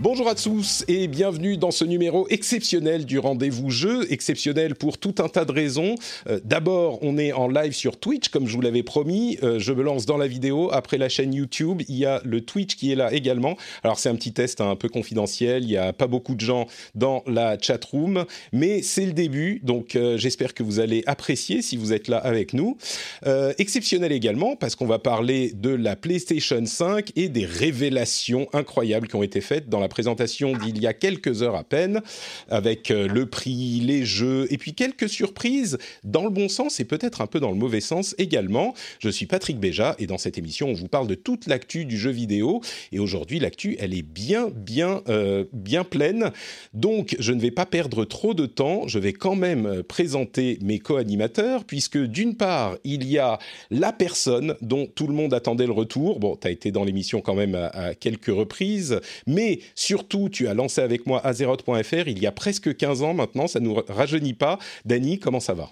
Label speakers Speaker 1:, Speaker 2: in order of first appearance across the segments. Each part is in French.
Speaker 1: Bonjour à tous et bienvenue dans ce numéro exceptionnel du rendez-vous jeu, exceptionnel pour tout un tas de raisons. Euh, D'abord, on est en live sur Twitch, comme je vous l'avais promis. Euh, je me lance dans la vidéo. Après la chaîne YouTube, il y a le Twitch qui est là également. Alors c'est un petit test hein, un peu confidentiel. Il n'y a pas beaucoup de gens dans la chat room, mais c'est le début. Donc euh, j'espère que vous allez apprécier si vous êtes là avec nous. Exceptionnel également parce qu'on va parler de la PlayStation 5 et des révélations incroyables qui ont été faites dans la présentation d'il y a quelques heures à peine, avec euh, le prix, les jeux, et puis quelques surprises dans le bon sens et peut-être un peu dans le mauvais sens également. Je suis Patrick Béja et dans cette émission, on vous parle de toute l'actu du jeu vidéo. Et aujourd'hui, l'actu, elle est bien, bien, euh, bien pleine. Donc, je ne vais pas perdre trop de temps. Je vais quand même euh, présenter mes co-animateurs, puisque d'une part, il y a la personne dont tout le monde attendait le retour. Bon, tu as été dans l'émission quand même à, à quelques reprises, mais Surtout, tu as lancé avec moi Azeroth.fr il y a presque 15 ans maintenant, ça ne nous rajeunit pas. Dany, comment ça va?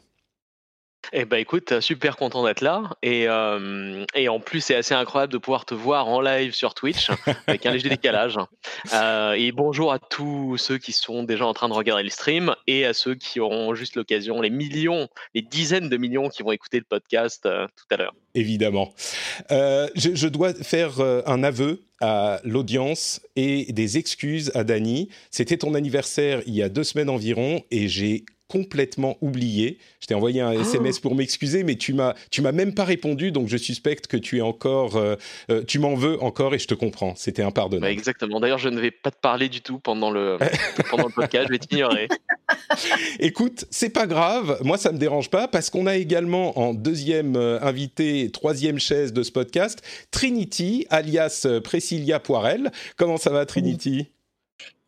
Speaker 2: Eh ben écoute, super content d'être là et, euh, et en plus c'est assez incroyable de pouvoir te voir en live sur Twitch avec un léger décalage. Euh, et bonjour à tous ceux qui sont déjà en train de regarder le stream et à ceux qui auront juste l'occasion, les millions, les dizaines de millions qui vont écouter le podcast euh, tout à l'heure.
Speaker 1: Évidemment. Euh, je, je, dois faire euh, un aveu à l'audience et des excuses à Dany. C'était ton anniversaire il y a deux semaines environ et j'ai complètement oublié. Je t'ai envoyé un SMS oh. pour m'excuser, mais tu m'as tu m'as même pas répondu, donc je suspecte que tu es encore, euh, euh, tu m'en veux encore et je te comprends. C'était impardonnable.
Speaker 2: Bah exactement. D'ailleurs, je ne vais pas te parler du tout pendant le pendant le podcast. Je vais t'ignorer.
Speaker 1: Écoute, c'est pas grave. Moi, ça me dérange pas parce qu'on a également en deuxième euh, invité, troisième chaise de ce podcast, Trinity, alias Priscilla Poirel. Comment ça va, Trinity?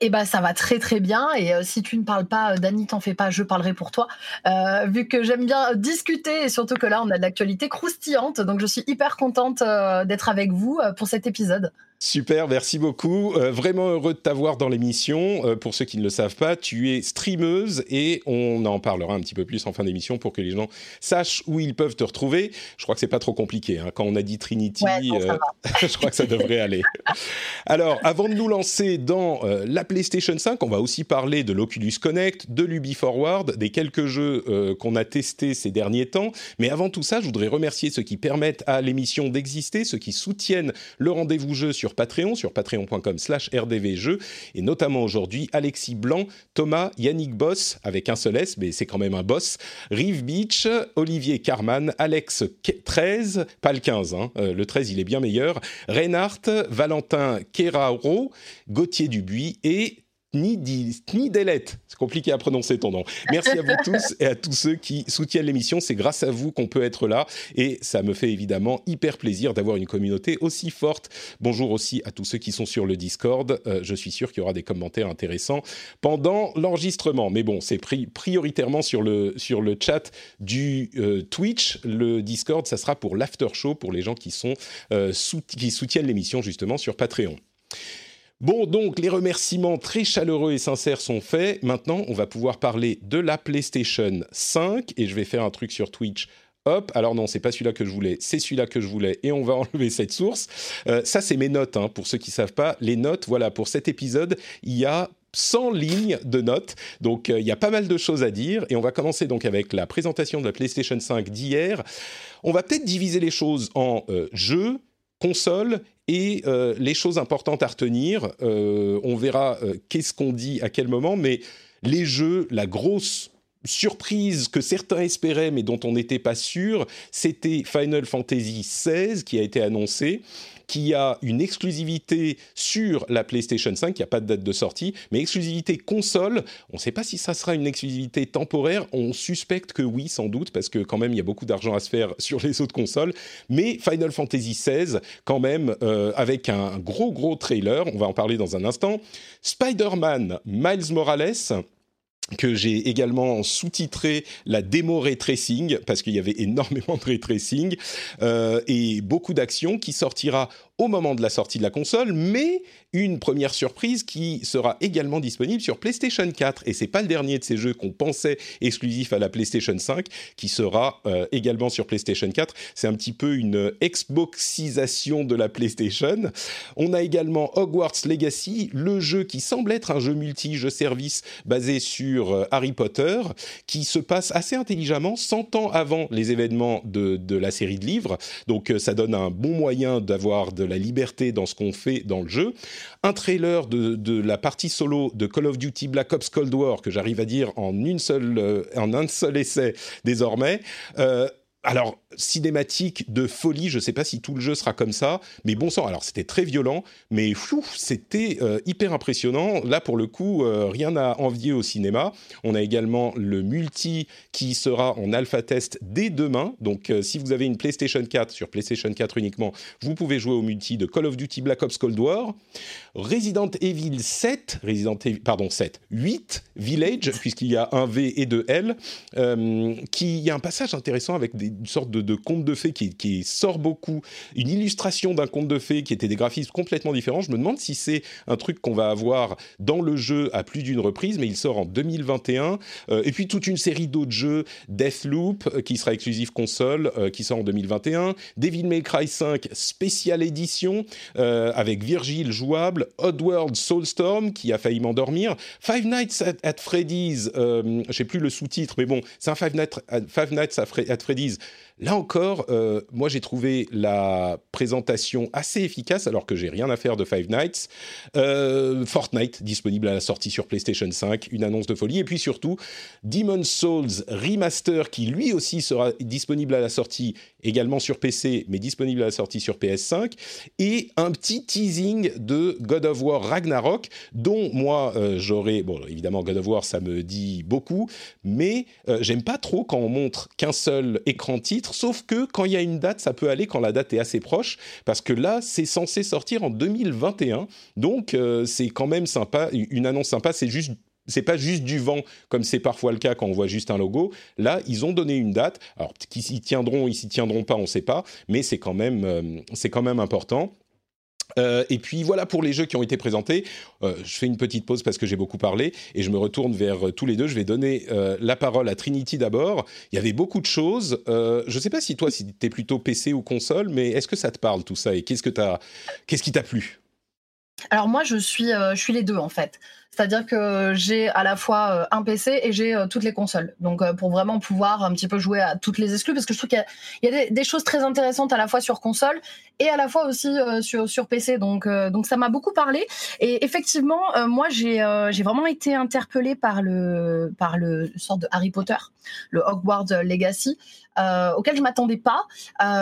Speaker 3: Eh ben ça va très très bien et euh, si tu ne parles pas, euh, Dany, t'en fais pas, je parlerai pour toi. Euh, vu que j'aime bien discuter et surtout que là on a de l'actualité croustillante, donc je suis hyper contente d'être avec vous pour cet épisode.
Speaker 1: Super, merci beaucoup. Euh, vraiment heureux de t'avoir dans l'émission. Euh, pour ceux qui ne le savent pas, tu es streameuse et on en parlera un petit peu plus en fin d'émission pour que les gens sachent où ils peuvent te retrouver. Je crois que c'est pas trop compliqué. Hein. Quand on a dit Trinity,
Speaker 3: ouais, non,
Speaker 1: euh, je crois que ça devrait aller. Alors, avant de nous lancer dans la PlayStation 5, on va aussi parler de l'Oculus Connect, de l'Ubi Forward, des quelques jeux qu'on a testés ces derniers temps. Mais avant tout ça, je voudrais remercier ceux qui permettent à l'émission d'exister, ceux qui soutiennent le rendez-vous jeu sur Patreon, sur patreon.com slash rdvjeux, et notamment aujourd'hui Alexis Blanc, Thomas, Yannick Boss, avec un seul S, mais c'est quand même un boss, Rive Beach, Olivier Carman, Alex 13, pas le 15, hein, euh, le 13 il est bien meilleur, Reinhardt, Valentin Keraro, Gauthier Dubuis et Nidelet. C'est compliqué à prononcer ton nom. Merci à vous tous et à tous ceux qui soutiennent l'émission. C'est grâce à vous qu'on peut être là et ça me fait évidemment hyper plaisir d'avoir une communauté aussi forte. Bonjour aussi à tous ceux qui sont sur le Discord. Euh, je suis sûr qu'il y aura des commentaires intéressants pendant l'enregistrement. Mais bon, c'est pri prioritairement sur le, sur le chat du euh, Twitch. Le Discord, ça sera pour l'after show pour les gens qui, sont, euh, qui soutiennent l'émission justement sur Patreon. Bon, donc les remerciements très chaleureux et sincères sont faits. Maintenant, on va pouvoir parler de la PlayStation 5 et je vais faire un truc sur Twitch. Hop, alors non, c'est pas celui-là que je voulais, c'est celui-là que je voulais et on va enlever cette source. Euh, ça, c'est mes notes, hein, pour ceux qui savent pas. Les notes, voilà, pour cet épisode, il y a 100 lignes de notes. Donc, euh, il y a pas mal de choses à dire. Et on va commencer donc avec la présentation de la PlayStation 5 d'hier. On va peut-être diviser les choses en euh, jeux, consoles et euh, les choses importantes à retenir. Euh, on verra euh, qu'est-ce qu'on dit à quel moment, mais les jeux, la grosse surprise que certains espéraient mais dont on n'était pas sûr, c'était Final Fantasy XVI qui a été annoncé qui a une exclusivité sur la PlayStation 5, qui a pas de date de sortie, mais exclusivité console. On ne sait pas si ça sera une exclusivité temporaire. On suspecte que oui, sans doute, parce que quand même, il y a beaucoup d'argent à se faire sur les autres consoles. Mais Final Fantasy XVI, quand même, euh, avec un gros, gros trailer, on va en parler dans un instant. Spider-Man, Miles Morales que j'ai également sous-titré la démo ray tracing parce qu'il y avait énormément de ray tracing euh, et beaucoup d'actions qui sortira au moment de la sortie de la console, mais une première surprise qui sera également disponible sur PlayStation 4. Et c'est pas le dernier de ces jeux qu'on pensait exclusif à la PlayStation 5 qui sera euh, également sur PlayStation 4. C'est un petit peu une Xboxisation de la PlayStation. On a également Hogwarts Legacy, le jeu qui semble être un jeu multi-jeu service basé sur euh, Harry Potter, qui se passe assez intelligemment 100 ans avant les événements de, de la série de livres. Donc euh, ça donne un bon moyen d'avoir de la liberté dans ce qu'on fait dans le jeu. Un trailer de, la partie solo de Call of Duty Black Ops Cold War que j'arrive à dire en, une seule, euh, en un seul essai désormais. Euh, alors, cinématique de folie, je ne sais pas si tout le jeu sera comme ça, mais bon sang, alors c'était très violent, mais c'était euh, hyper impressionnant. Là, pour le coup, euh, rien à envier au cinéma. On a également le multi qui sera en alpha test dès demain. Donc, euh, si vous avez une PlayStation 4 sur PlayStation 4 uniquement, vous pouvez jouer au multi de Call of Duty Black Ops Cold War. Resident Evil 7, Resident Evil, pardon, 7, 8, Village, puisqu'il y a un V et deux L, qui, y a un passage intéressant avec des une sorte de, conte de fées qui, sort beaucoup, une illustration d'un conte de fées qui était des graphismes complètement différents. Je me demande si c'est un truc qu'on va avoir dans le jeu à plus d'une reprise, mais il sort en 2021. Euh, et puis toute une série d'autres jeux, Deathloop, euh, qui sera exclusif console, euh, qui sort en 2021, Devil May Cry 5 Special Edition, avec Virgile jouable, Oddworld Soulstorm, qui a failli m'endormir, Five Nights at, Freddy's, je sais plus le sous-titre, mais bon, c'est un Five Nights, Five Nights at Freddy's is Là encore, euh, moi j'ai trouvé la présentation assez efficace alors que j'ai rien à faire de Five Nights. Euh, Fortnite disponible à la sortie sur PlayStation 5, une annonce de folie. Et puis surtout, Demon's Souls Remaster qui lui aussi sera disponible à la sortie également sur PC mais disponible à la sortie sur PS5. Et un petit teasing de God of War Ragnarok dont moi euh, j'aurais... Bon évidemment God of War ça me dit beaucoup mais j'aime pas trop quand on montre qu'un seul écran titre sauf que quand il y a une date, ça peut aller quand la date est assez proche, parce que là, c'est censé sortir en 2021, donc euh, c'est quand même sympa, une annonce sympa, c'est juste c'est pas juste du vent comme c'est parfois le cas quand on voit juste un logo. Là, ils ont donné une date. Alors qu'ils s'y tiendront, ils s'y tiendront pas, on ne sait pas, mais c'est quand euh, c'est quand même important. Euh, et puis voilà pour les jeux qui ont été présentés. Euh, je fais une petite pause parce que j'ai beaucoup parlé et je me retourne vers euh, tous les deux. Je vais donner la parole à Trinity d'abord. Il y avait beaucoup de choses. je ne sais pas si toi, si tu es plutôt PC ou console, mais est-ce que ça te parle tout ça? Et qu'est-ce, que qu'est-ce qui t'a plu?
Speaker 3: Alors moi, je suis, je suis les deux en fait. C'est-à-dire que j'ai à la fois euh, un PC et j'ai euh, toutes les consoles. Donc euh, pour vraiment pouvoir un petit peu jouer à toutes les exclus, parce que je trouve qu'il y a, des, choses très intéressantes à la fois sur console et à la fois aussi sur, sur PC. Donc, donc ça m'a beaucoup parlé. Et effectivement, moi j'ai j'ai vraiment été interpellée par le par le sort de Harry Potter, le Hogwarts Legacy. Auquel je m'attendais pas.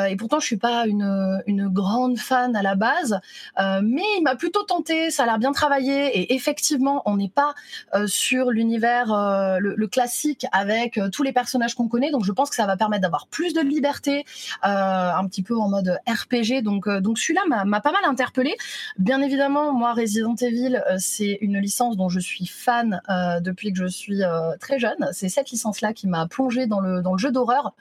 Speaker 3: Et pourtant, je suis pas une, une grande fan à la base, mais il m'a plutôt tenté. Ça a l'air bien travaillé et effectivement, on n'est pas euh, sur l'univers euh, le, classique avec tous les personnages qu'on connaît. Donc, je pense que ça va permettre d'avoir plus de liberté, un petit peu en mode RPG. Donc, donc celui-là m'a pas mal interpellé. Bien évidemment, moi, Resident Evil, c'est une licence dont je suis fan depuis que je suis très jeune. C'est cette licence-là qui m'a plongé dans le jeu d'horreur.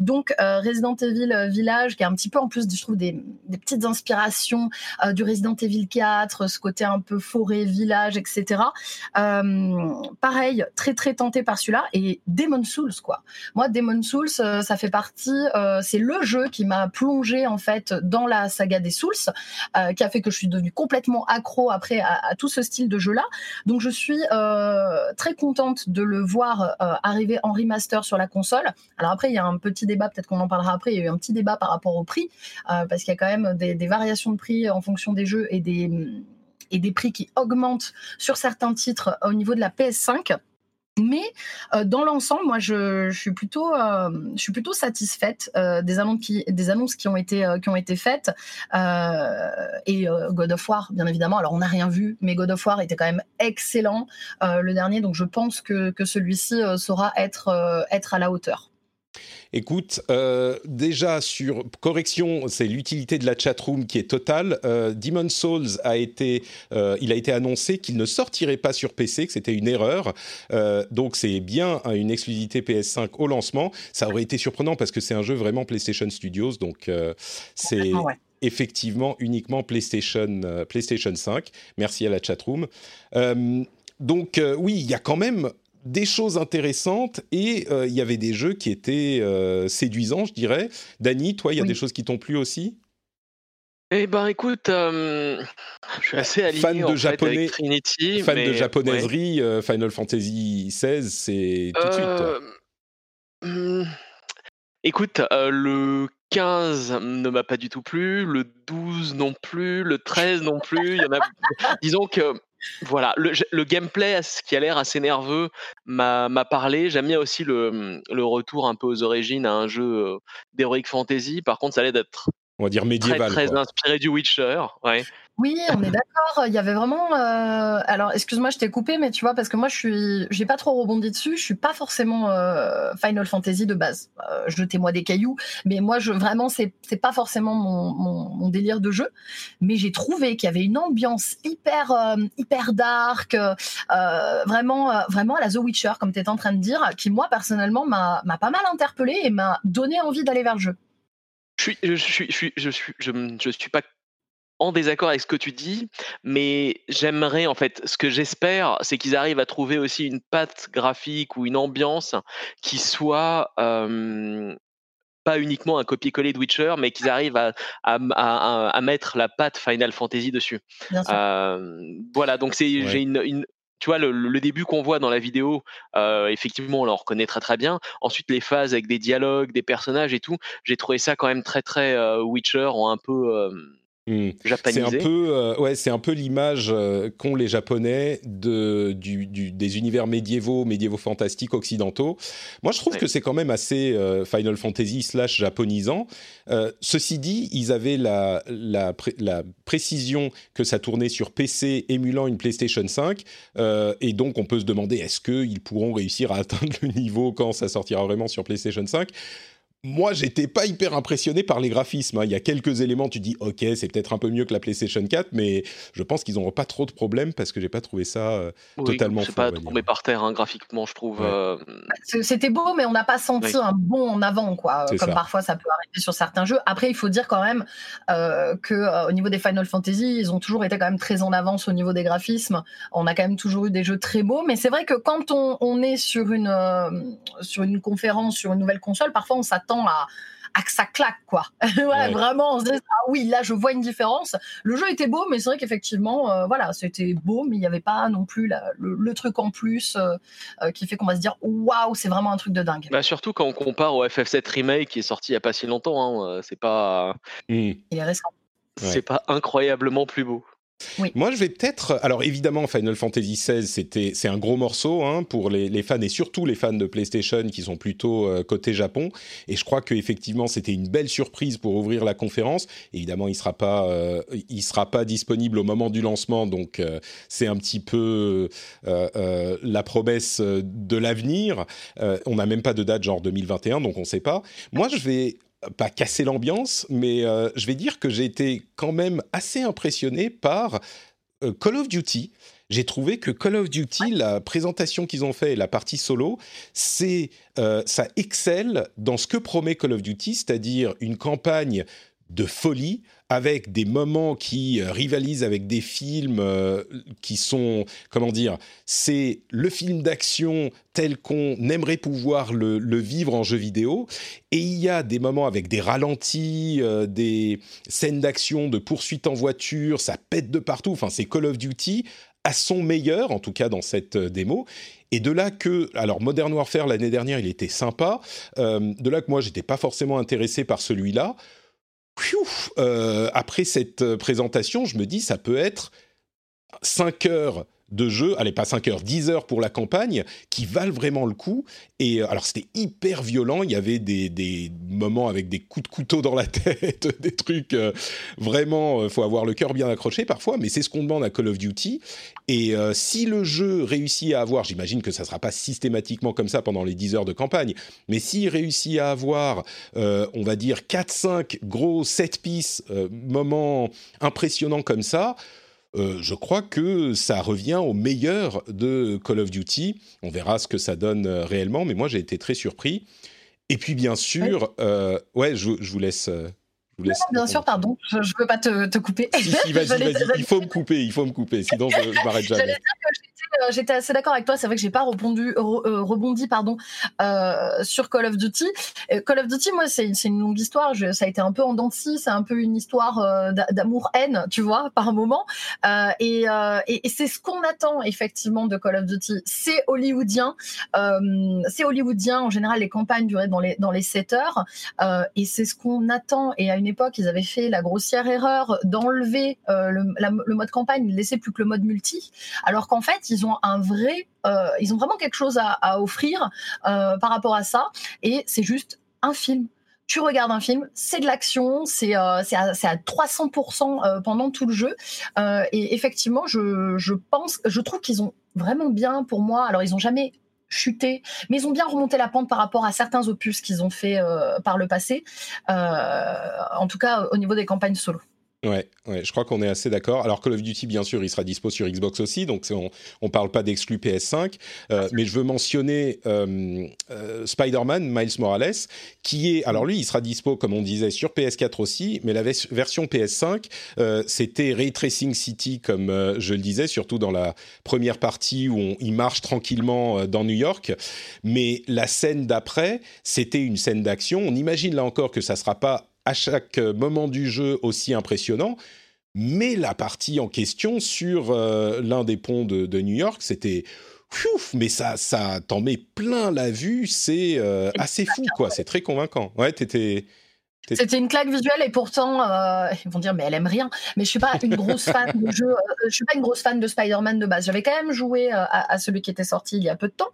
Speaker 3: Donc euh, Resident Evil euh, Village, qui est un petit peu en plus, je trouve, des, petites inspirations euh, du Resident Evil 4, ce côté un peu forêt, village, etc. pareil, très très tenté par celui-là. Et Demon Souls, quoi. Moi, Demon Souls, ça fait partie, c'est le jeu qui m'a plongé en fait dans la saga des Souls, qui a fait que je suis devenue complètement accro après à, tout ce style de jeu-là. Donc je suis très contente de le voir arriver en remaster sur la console. Alors après, il y a un petit débat, peut-être qu'on en parlera après, il y a eu un petit débat par rapport au prix, euh, parce qu'il y a quand même des, variations de prix en fonction des jeux et des, et des prix qui augmentent sur certains titres au niveau de la PS5. Mais euh, dans l'ensemble, moi, je, suis plutôt, euh, je suis plutôt satisfaite euh, des annonces qui, des annonces qui ont été, qui ont été faites. et God of War, bien évidemment. Alors, on n'a rien vu, mais God of War était quand même excellent le dernier, donc je pense que, que celui-ci saura être, être à la hauteur.
Speaker 1: Écoute, euh, déjà sur correction, c'est l'utilité de la chatroom qui est totale. Euh, Demon Souls a été, euh, il a été annoncé qu'il ne sortirait pas sur PC, que c'était une erreur. donc c'est bien une exclusivité PS5 au lancement. Ça aurait été surprenant parce que c'est un jeu vraiment PlayStation Studios, donc c'est effectivement uniquement PlayStation, PlayStation 5. Merci à la chatroom. donc oui, il y a quand même des choses intéressantes et euh, il y avait des jeux qui étaient euh, séduisants, je dirais. Dany, toi, il y a des choses qui t'ont plu aussi?
Speaker 2: Eh ben écoute, euh, je suis assez aligné
Speaker 1: fan de
Speaker 2: japonais, avec Trinity,
Speaker 1: fan de japonaiserie, Final Fantasy XVI, c'est tout de suite.
Speaker 2: Hmm, écoute, le 15 ne m'a pas du tout plu, le 12 non plus, le 13 non plus. Il y en a... Disons que voilà, le, gameplay, ce qui a l'air assez nerveux, m'a parlé. J'aime bien aussi le, le, retour un peu aux origines à un jeu euh, d'heroic fantasy. Par contre, ça allait d'être
Speaker 1: on va dire médiéval.
Speaker 2: Très, très inspiré du Witcher, ouais.
Speaker 3: Oui, on est d'accord. Il y avait vraiment. Euh, alors, excuse-moi, je t'ai coupé, mais tu vois, parce que moi, je suis, j'ai pas trop rebondi dessus. Je suis pas forcément euh, Final Fantasy de base. Euh, jetez-moi des cailloux, mais moi, je vraiment, c'est, pas forcément mon, délire de jeu. Mais j'ai trouvé qu'il y avait une ambiance hyper, hyper dark, vraiment, vraiment à la The Witcher, comme tu étais en train de dire, qui moi personnellement m'a, pas mal interpellé et m'a donné envie d'aller vers le jeu.
Speaker 2: Je suis, je suis, je suis, je suis, je suis pas en désaccord avec ce que tu dis, mais j'aimerais, en fait, ce que j'espère, c'est qu'ils arrivent à trouver aussi une patte graphique ou une ambiance qui soit pas uniquement un copier-coller de Witcher, mais qu'ils arrivent à, à, mettre la patte Final Fantasy dessus. voilà, donc c'est, j'ai une, tu vois, le, début qu'on voit dans la vidéo, effectivement, on le reconnaît très très bien. Ensuite, les phases avec des dialogues, des personnages et tout, j'ai trouvé ça quand même très très Witcher, en un peu
Speaker 1: Hmm. C'est un peu, euh, ouais, c'est un peu l'image euh, qu'ont les Japonais de, du, des univers médiévaux, médiévaux fantastiques occidentaux. Moi, je trouve que c'est quand même assez euh, Final Fantasy slash japonisant. ceci dit, ils avaient la, la, la, précision que ça tournait sur PC émulant une PlayStation 5, et donc on peut se demander est-ce qu'ils pourront réussir à atteindre le niveau quand ça sortira vraiment sur PlayStation 5 moi, j'étais pas hyper impressionné par les graphismes. Hein. Il y a quelques éléments, tu dis, ok, c'est peut-être un peu mieux que la PlayStation 4, mais je pense qu'ils n'auront pas trop de problèmes parce que j'ai pas trouvé ça euh, oui, totalement.
Speaker 2: C'est pas tombé par terre hein, graphiquement, je trouve. Euh,
Speaker 3: c'était beau, mais on n'a pas senti un bon en avant, quoi. Comme parfois ça peut arriver sur certains jeux. Après, il faut dire quand même euh, que euh, au niveau des Final Fantasy, ils ont toujours été quand même très en avance au niveau des graphismes. On a quand même toujours eu des jeux très beaux, mais c'est vrai que quand on, on est sur une sur une conférence, sur une nouvelle console, parfois on s'attend à, que ça claque, quoi. vraiment, on se dit, ah oui, là, je vois une différence. Le jeu était beau, mais c'est vrai qu'effectivement, euh, voilà, c'était beau, mais il n'y avait pas non plus le, truc en plus euh, euh, qui fait qu'on va se dire, waouh, c'est vraiment un truc de dingue.
Speaker 2: Bah, surtout quand on compare au FF7 Remake qui est sorti il n'y a pas si longtemps, hein, c'est pas.
Speaker 3: Il est récent.
Speaker 2: C'est pas incroyablement plus beau.
Speaker 1: Moi, je vais peut-être. Alors, évidemment, Final Fantasy XVI, c'était, c'est un gros morceau hein, pour les, fans et surtout les fans de PlayStation qui sont plutôt euh, côté Japon. Et je crois qu'effectivement, c'était une belle surprise pour ouvrir la conférence. Évidemment, il sera pas, euh, sera pas disponible au moment du lancement, donc euh, c'est un petit peu la promesse de l'avenir. on n'a même pas de date, genre 2021, donc on ne sait pas. Moi, je vais pas casser l'ambiance, mais euh, je vais dire que j'ai été quand même assez impressionné par euh, Call of Duty. J'ai trouvé que Call of Duty, la présentation qu'ils ont fait, la partie solo, c'est euh, ça excelle dans ce que promet Call of Duty, c'est-à-dire une campagne de folie avec des moments qui euh, rivalisent avec des films euh, qui sont, comment dire, c'est le film d'action tel qu'on aimerait pouvoir le, vivre en jeu vidéo. Et il y a des moments avec des ralentis, euh, des scènes d'action, de poursuite en voiture, ça pète de partout. Enfin, c'est Call of Duty à son meilleur, en tout cas dans cette démo. Et de là que, alors Modern Warfare l'année dernière, il était sympa. de là que moi, j'étais pas forcément intéressé par celui-là. Euh, après cette euh, présentation, je me dis, ça peut être 5 heures de jeux, allez pas 5 heures, 10 heures pour la campagne, qui valent vraiment le coup. Et euh, alors c'était hyper violent, il y avait des, des, moments avec des coups de couteau dans la tête, des trucs euh, vraiment, il faut avoir le cœur bien accroché parfois, mais c'est ce qu'on demande à Call of Duty. Et si le jeu réussit à avoir, j'imagine que ça sera pas systématiquement comme ça pendant les 10 heures de campagne, mais s'il réussit à avoir, on va dire 4-5 gros set piece moments impressionnants comme ça, euh, je crois que ça revient au meilleur de Call of Duty. On verra ce que ça donne euh, réellement, mais moi j'ai été très surpris. Et puis bien sûr, euh, ouais, je, vous laisse.
Speaker 3: vous laisse bien sûr, pardon, je ne veux pas te, couper.
Speaker 1: Si, vas-y, vas-y, il faut me couper, il faut me couper, sinon je, je m'arrête jamais.
Speaker 3: Euh, j'étais assez d'accord avec toi. C'est vrai que j'ai pas euh, rebondi pardon, euh, sur Call of Duty. Call of Duty, moi, c'est une longue histoire. ça a été un peu en dents C'est un peu une histoire d'amour-haine, tu vois, par moment. et, et, c'est ce qu'on attend effectivement de Call of Duty. C'est hollywoodien. c'est hollywoodien. En général, les campagnes duraient dans les dans les 7 heures. et c'est ce qu'on attend. Et à une époque, ils avaient fait la grossière erreur d'enlever le, mode campagne, de laisser plus que le mode multi, alors qu'en fait, ils ont un vrai, euh, ils ont vraiment quelque chose à, offrir euh, par rapport à ça. Et c'est juste un film tu regardes un film, c'est de l'action, c'est euh, à, à, 300% pendant tout le jeu. et effectivement, je, je, pense, je trouve qu'ils ont vraiment bien, pour moi, alors ils ont jamais chuté, mais ils ont bien remonté la pente par rapport à certains opus qu'ils ont fait par le passé, en tout cas au niveau des campagnes solo.
Speaker 1: Ouais, ouais, je crois qu'on est assez d'accord. Alors Call of Duty, bien sûr, il sera dispo sur Xbox aussi, donc on ne parle pas d'exclus PS5, euh, mais je veux mentionner euh, euh, Spider-Man Miles Morales, qui est, alors lui, il sera dispo, comme on disait, sur PS4 aussi, mais la version PS5, c'était Ray Tracing City, comme je le disais, surtout dans la première partie où on, il marche tranquillement dans New York, mais la scène d'après, c'était une scène d'action. On imagine là encore que ça sera pas à chaque moment du jeu aussi impressionnant. Mais la partie en question sur euh, l'un des ponts de, New York, c'était mais ça, ça t'en met plein la vue. C'est euh, assez fou, quoi. C'est très convaincant. Ouais, t'étais.
Speaker 3: C'était une claque visuelle et pourtant euh, ils vont dire mais elle aime rien. Mais je suis pas une grosse fan de jeu. je suis pas une grosse fan de Spider-Man de base. J'avais quand même joué à, celui qui était sorti il y a peu de temps.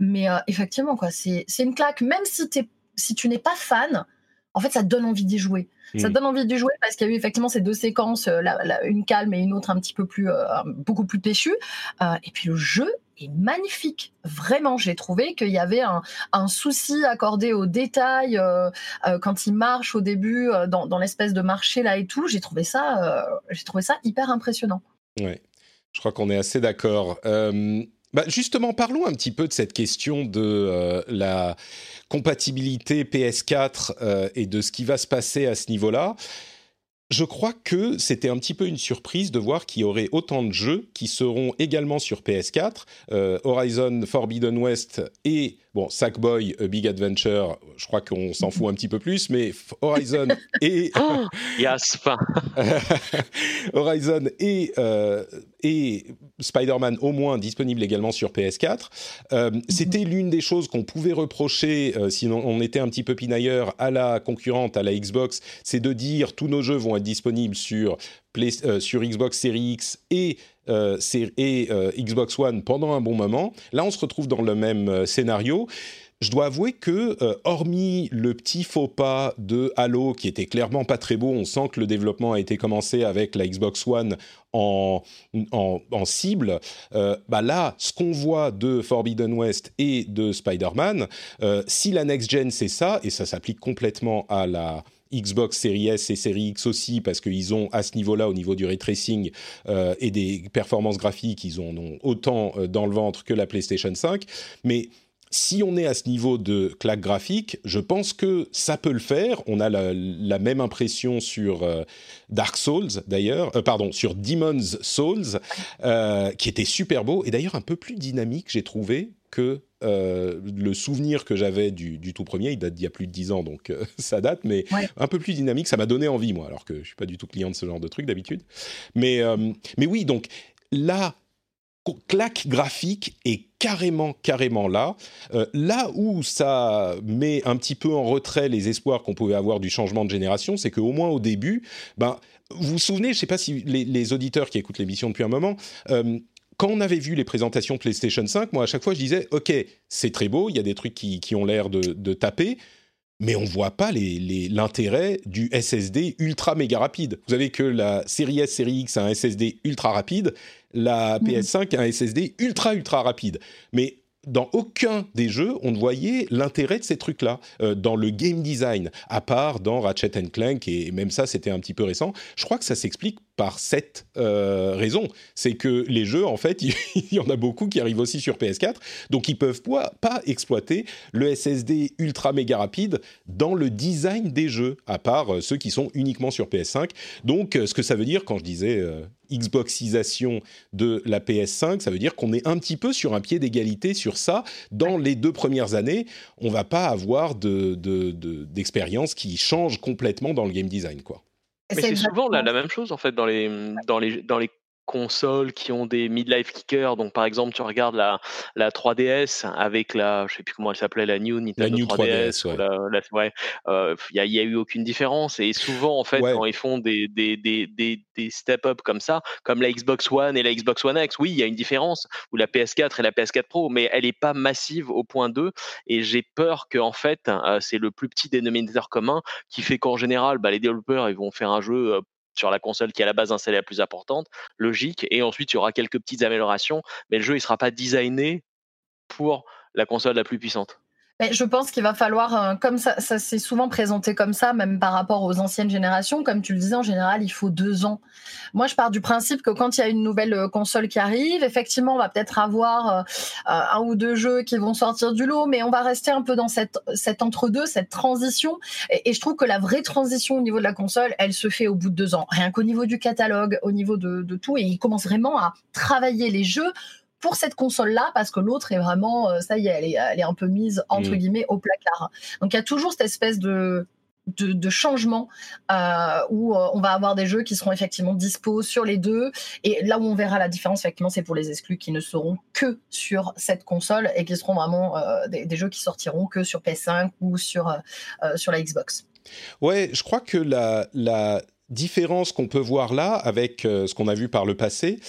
Speaker 3: mais effectivement quoi, c'est une claque. Même si, es, si tu n'es pas fan, en fait, ça donne envie d'y jouer. Ça mm. donne envie d'y jouer parce qu'il y a eu effectivement ces deux séquences, euh, une calme et une autre un petit peu plus, euh, beaucoup plus péchue. Euh, et puis le jeu est magnifique. Vraiment, j'ai trouvé qu'il y avait un, souci accordé aux détails quand il marche au début dans, l'espèce de marché là et tout. J'ai trouvé ça, j'ai trouvé ça hyper impressionnant.
Speaker 1: Ouais, je crois qu'on est assez d'accord. Bah justement, parlons un petit peu de cette question de euh, la compatibilité PS4 euh, et de ce qui va se passer à ce niveau-là. Je crois que c'était un petit peu une surprise de voir qu'il y aurait autant de jeux qui seront également sur PS4. Euh, Horizon Forbidden West et Bon, Sackboy, A Big Adventure, je crois qu'on s'en fout un petit peu plus, mais Horizon et
Speaker 2: oh, yes,
Speaker 1: Horizon et euh, et Spider-Man au moins disponibles également sur PS4. Euh, c'était l'une des choses qu'on pouvait reprocher euh, si on était un petit peu pinailleur à la concurrente, à la Xbox, c'est de dire tous nos jeux vont être disponibles sur sur Xbox Series X et euh, et euh, Xbox One pendant un bon moment. Là, on se retrouve dans le même euh, scénario. Je dois avouer que, hormis le petit faux pas de Halo, qui était clairement pas très beau, on sent que le développement a été commencé avec la Xbox One en, en, cible. bah là, ce qu'on voit de Forbidden West et de Spider-Man, si la next gen c'est ça, et ça s'applique complètement à la Xbox Series S et Series X aussi, parce qu'ils ont à ce niveau-là, au niveau du ray tracing euh, et des performances graphiques, ils en ont autant euh, dans le ventre que la PlayStation 5. Mais si on est à ce niveau de claque graphique, je pense que ça peut le faire. On a la, même impression sur euh, Dark Souls, d'ailleurs, pardon, sur Demon's Souls, qui était super beau et d'ailleurs un peu plus dynamique, j'ai trouvé, que euh, le souvenir que j'avais du, tout premier, il date d'il y a plus de 10 ans, donc euh, ça date, mais un peu plus dynamique, ça m'a donné envie, moi, alors que je suis pas du tout client de ce genre de truc d'habitude. Mais, euh, mais oui, donc la claque graphique est carrément, carrément là. là où ça met un petit peu en retrait les espoirs qu'on pouvait avoir du changement de génération, c'est qu'au moins au début, ben, vous vous souvenez, je ne sais pas si les, les, auditeurs qui écoutent l'émission depuis un moment, quand on avait vu les présentations PlayStation 5, moi à chaque fois je disais, ok, c'est très beau, il y a des trucs qui, ont l'air de, taper, mais on ne voit pas l'intérêt du SSD ultra méga rapide. Vous savez que la série S, série X a un SSD ultra rapide, la PS5 a un SSD ultra ultra rapide. Mais dans aucun des jeux, on ne voyait l'intérêt de ces trucs-là euh, dans le game design, à part dans Ratchet Clank, et même ça, c'était un petit peu récent. Je crois que ça s'explique par cette euh, raison. C'est que les jeux, en fait, il y en a beaucoup qui arrivent aussi sur PS4, donc ils peuvent pas, exploiter le SSD ultra méga rapide dans le design des jeux, à part euh, ceux qui sont uniquement sur PS5. Donc, ce que ça veut dire, quand je disais Xboxisation de la PS5, ça veut dire qu'on est un petit peu sur un pied d'égalité sur ça. Dans les deux premières années, on va pas avoir d'expérience de, qui change complètement dans le game design, quoi.
Speaker 2: Mais c'est souvent la, même chose en fait dans les, dans les, dans les consoles qui ont des midlife kickers. Donc, par exemple, tu regardes la, la 3DS avec la, je sais plus comment elle s'appelait, la New Nintendo
Speaker 1: la 3DS.
Speaker 2: ouais. Il n'y a, eu aucune différence. Et souvent, en fait, quand ils font des, des, des, des, des step-up comme ça, comme la Xbox One et la Xbox One X, oui, il y a une différence. Ou la PS4 et la PS4 Pro, mais elle n'est pas massive au point 2. Et j'ai peur que, en fait, euh, c'est le plus petit dénominateur commun qui fait qu'en général, bah, les développeurs, ils vont faire un jeu euh, sur la console qui est à la base installée la plus importante, logique, et ensuite il y aura quelques petites améliorations, mais le jeu il sera pas designé pour la console la plus puissante
Speaker 3: je pense qu'il va falloir, euh, comme ça, ça s'est souvent présenté comme ça, même par rapport aux anciennes générations, comme tu le disais, en général, il faut deux ans. Moi, je pars du principe que quand il y a une nouvelle euh, console qui arrive, effectivement, on va peut-être avoir euh, un ou deux jeux qui vont sortir du lot, mais on va rester un peu dans cette, cette entre-deux, cette transition. Et, je trouve que la vraie transition au niveau de la console, elle se fait au bout de deux ans. Rien qu'au niveau du catalogue, au niveau de, de tout, et ils commencent vraiment à travailler les jeux pour cette console-là, parce que l'autre est vraiment, euh, ça y est, elle est, elle est un peu mise entre mm. guillemets au placard. Donc il y a toujours cette espèce de de, changement euh, où euh, on va avoir des jeux qui seront effectivement dispo sur les deux et là où on verra la différence effectivement c'est pour les exclus qui ne seront que sur cette console et qui seront vraiment des, jeux qui sortiront que sur PS5 ou sur sur la Xbox.
Speaker 1: Ouais, je crois que la, la différence qu'on peut voir là avec ce qu'on a vu par le passé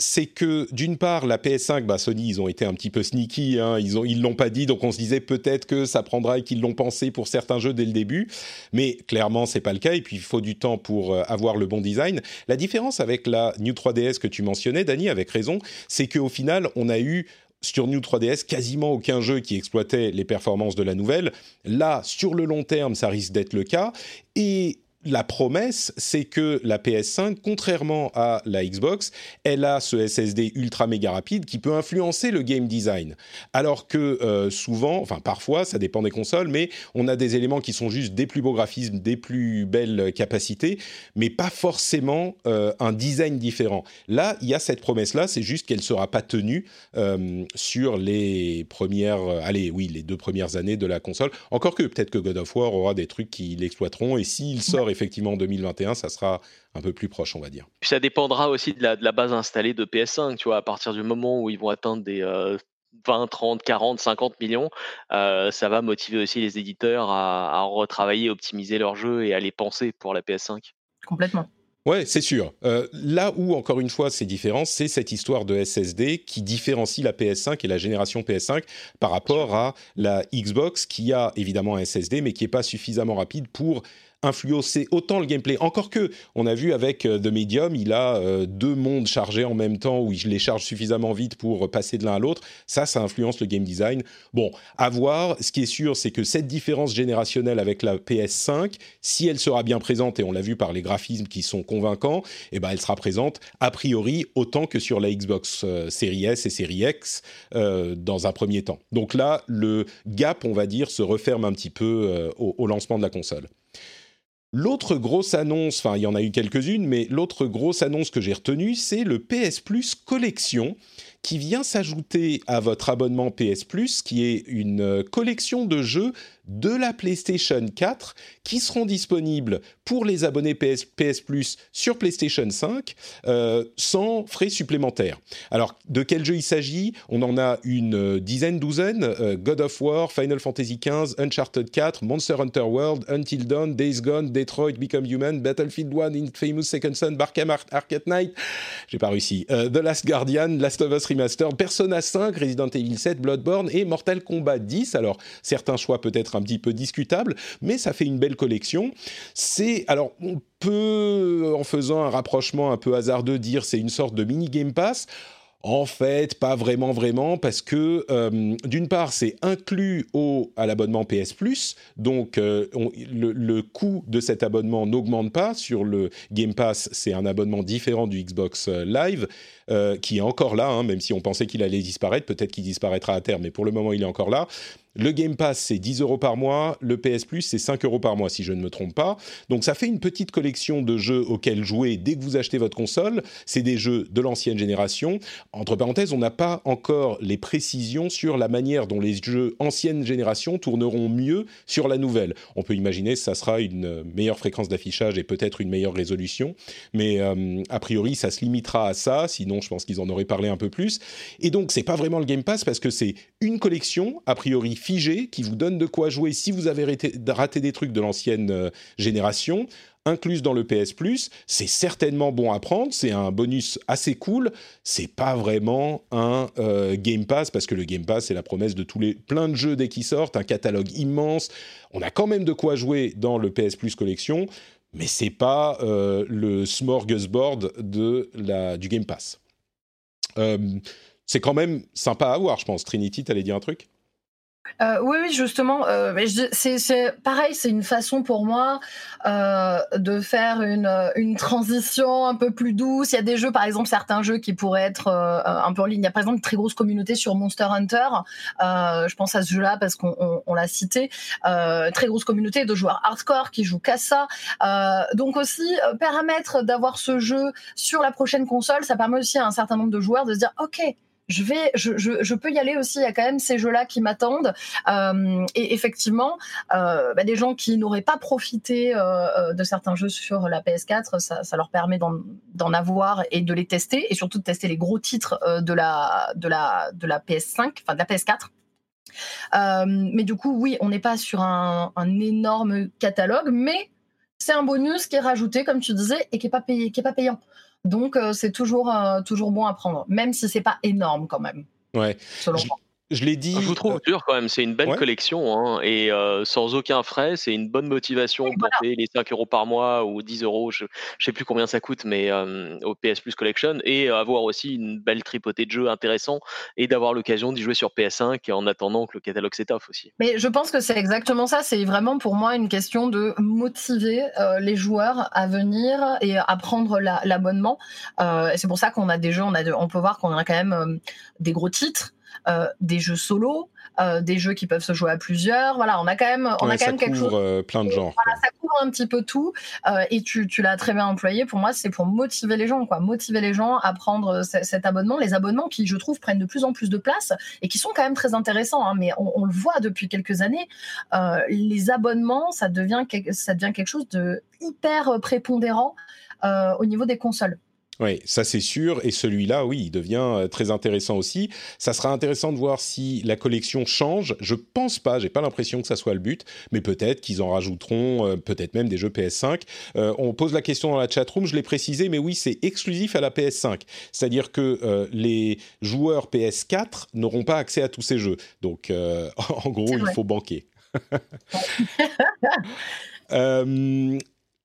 Speaker 1: c'est que d'une part la PS5, bah Sony ils ont été un petit peu sneaky, hein, ils ils l'ont pas dit, donc on se disait peut-être que ça prendra et qu'ils l'ont pensé pour certains jeux dès le début, mais clairement c'est pas le cas et puis il faut du temps pour euh, avoir le bon design. La différence avec la New 3DS que tu mentionnais, Dani, avec raison, c'est qu'au final on a eu sur New 3DS, quasiment aucun jeu qui exploitait les performances de la nouvelle. Là, sur le long terme, ça risque d'être le cas. Et la promesse, c'est que la PS5, contrairement à la Xbox, elle a ce SSD ultra méga rapide qui peut influencer le game design. Alors que euh, souvent, enfin parfois, ça dépend des consoles, mais on a des éléments qui sont juste des plus beaux graphismes, des plus belles capacités, mais pas forcément euh, un design différent. Là, il y a cette promesse-là, c'est juste qu'elle ne sera pas tenue euh, sur les premières, allez, oui, les deux premières années de la console. Encore que peut-être que God of War aura des trucs qui l'exploiteront, et s'il sort effectivement en 2021, ça sera un peu plus proche, on va dire.
Speaker 2: Puis ça dépendra aussi de la, base installée de PS5, tu vois, à partir du moment où ils vont atteindre des 20, 30, 40, 50 millions, euh, ça va motiver aussi les éditeurs à, retravailler, optimiser leur jeu et à les penser pour la PS5.
Speaker 3: Complètement.
Speaker 1: Ouais, c'est sûr. Euh, là où, encore une fois, c'est différent, c'est cette histoire de SSD qui différencie la PS5 et la génération PS5 par rapport à la Xbox qui a évidemment un SSD mais qui n'est pas suffisamment rapide pour influencer autant le gameplay. Encore que, on a vu avec euh, The Medium, il a euh, deux mondes chargés en même temps où il les charge suffisamment vite pour passer de l'un à l'autre. Ça, ça influence le game design. Bon, à voir. Ce qui est sûr, c'est que cette différence générationnelle avec la PS5, si elle sera bien présente, et on l'a vu par les graphismes qui sont convaincants, eh ben, elle sera présente a priori autant que sur la Xbox euh, Series S et Series X dans un premier temps. Donc là, le gap, on va dire, se referme un petit peu au lancement de la console. L'autre grosse annonce, enfin il y en a eu quelques-unes, mais l'autre grosse annonce que j'ai retenue, c'est le PS Plus Collection qui vient s'ajouter à votre abonnement PS Plus, qui est une collection de jeux de la PlayStation 4 qui seront disponibles pour les abonnés PS, PS Plus sur PlayStation 5 euh, sans frais supplémentaires. Alors, de quel jeu il s'agit? On en a une euh, dizaine, douzaine. Euh, God of War, Final Fantasy XV, Uncharted 4, Monster Hunter World, Until Dawn, Days Gone, Detroit, Become Human, Battlefield 1, Infamous Second Son, Barkham Arcade Knight, j'ai pas réussi, The Last Guardian, Last of Us Remastered, Persona 5, Resident Evil 7, Bloodborne et Mortal Kombat 10. Alors, certains choix peut-être un petit peu discutables, mais ça fait une belle collection. C'est alors on peut, en faisant un rapprochement un peu hasardeux, dire c'est une sorte de mini Game Pass. En fait, pas vraiment, vraiment, parce que euh, d'une part, c'est inclus au, à l'abonnement PS Plus, donc euh, le, le, coût de cet abonnement n'augmente pas. Sur le Game Pass, c'est un abonnement différent du Xbox euh, Live, qui est encore là, hein, même si on pensait qu'il allait disparaître. Peut-être qu'il disparaîtra à terme, mais pour le moment, il est encore là. Le Game Pass, c'est 10 euros par mois. Le PS Plus, c'est 5 euros par mois, si je ne me trompe pas. Donc, ça fait une petite collection de jeux auxquels jouer dès que vous achetez votre console. C'est des jeux de l'ancienne génération. Entre parenthèses, on n'a pas encore les précisions sur la manière dont les jeux ancienne génération tourneront mieux sur la nouvelle. On peut imaginer que ça sera une meilleure fréquence d'affichage et peut-être une meilleure résolution. Mais euh, a priori, ça se limitera à ça. Sinon, je pense qu'ils en auraient parlé un peu plus. Et donc, c'est pas vraiment le Game Pass parce que c'est une collection, a priori figé qui vous donne de quoi jouer si vous avez raté, des trucs de l'ancienne euh, génération incluse dans le PS Plus, c'est certainement bon à prendre, c'est un bonus assez cool, c'est pas vraiment un euh, Game Pass parce que le Game Pass c'est la promesse de tous les plein de jeux dès qu'ils sortent, un catalogue immense, on a quand même de quoi jouer dans le PS Plus collection, mais c'est pas euh, le smorgasbord de la du Game Pass. c'est quand même sympa à voir, je pense. Trinity, t'allais dire un truc?
Speaker 3: Euh, oui, oui, justement, euh, c'est pareil, c'est une façon pour moi euh, de faire une, une, transition un peu plus douce. Il y a des jeux, par exemple, certains jeux qui pourraient être euh, un peu en ligne. Il y a par exemple une très grosse communauté sur Monster Hunter. Euh, je pense à ce jeu-là parce qu'on on, on l'a cité. très grosse communauté de joueurs hardcore qui jouent qu'à ça. donc aussi, permettre d'avoir ce jeu sur la prochaine console, ça permet aussi à un certain nombre de joueurs de se dire, OK, je vais, je, peux y aller aussi. Il y a quand même ces jeux-là qui m'attendent. Euh, et effectivement, euh, bah, des gens qui n'auraient pas profité euh, de certains jeux sur la PS4, ça, leur permet d'en avoir et de les tester, et surtout de tester les gros titres de la de la de la PS5, enfin de la PS4. Euh, mais du coup, oui, on n'est pas sur un, énorme catalogue, mais c'est un bonus qui est rajouté, comme tu disais, et qui est pas payé, qui est pas payant. Donc euh, c'est toujours euh, toujours bon à prendre, même si c'est pas énorme quand même.
Speaker 1: Ouais. Selon moi je l'ai dit.
Speaker 2: Je vous trouve dur quand même, c'est une belle collection hein, et euh, sans aucun frais, c'est une bonne motivation pour payer les 5 euros par mois ou 10 euros, je ne sais plus combien ça coûte, mais euh, au PS Plus Collection et avoir aussi une belle tripotée de jeux intéressants et d'avoir l'occasion d'y jouer sur PS5 en attendant que le catalogue s'étoffe aussi.
Speaker 3: Mais je pense que c'est exactement ça, c'est vraiment pour moi une question de motiver euh, les joueurs à venir et à prendre l'abonnement. c'est pour ça qu'on a des jeux, on, a on peut voir qu'on a quand même des gros titres. Euh, des jeux solo, euh, des jeux qui peuvent se jouer à plusieurs. Voilà, on a quand même, on a quand même quelque chose.
Speaker 1: Euh, plein de genres.
Speaker 3: Voilà, ça couvre un petit peu tout. et tu, tu l'as très bien employé. Pour moi, c'est pour motiver les gens, quoi. Motiver les gens à prendre cet abonnement. Les abonnements qui, je trouve, prennent de plus en plus de place et qui sont quand même très intéressants. Hein, mais on, on, le voit depuis quelques années. les abonnements, ça devient, ça devient quelque chose de hyper prépondérant au niveau des consoles.
Speaker 1: Oui, ça c'est sûr. Et celui-là, oui, il devient euh, très intéressant aussi. Ça sera intéressant de voir si la collection change. Je pense pas, j'ai pas l'impression que ça soit le but, mais peut-être qu'ils en rajouteront, euh, peut-être même des jeux PS5. Euh, on pose la question dans la chatroom, je l'ai précisé, mais oui, c'est exclusif à la PS5. C'est-à-dire que euh, les joueurs PS4 n'auront pas accès à tous ces jeux. Donc, en gros, il faut banquer. euh,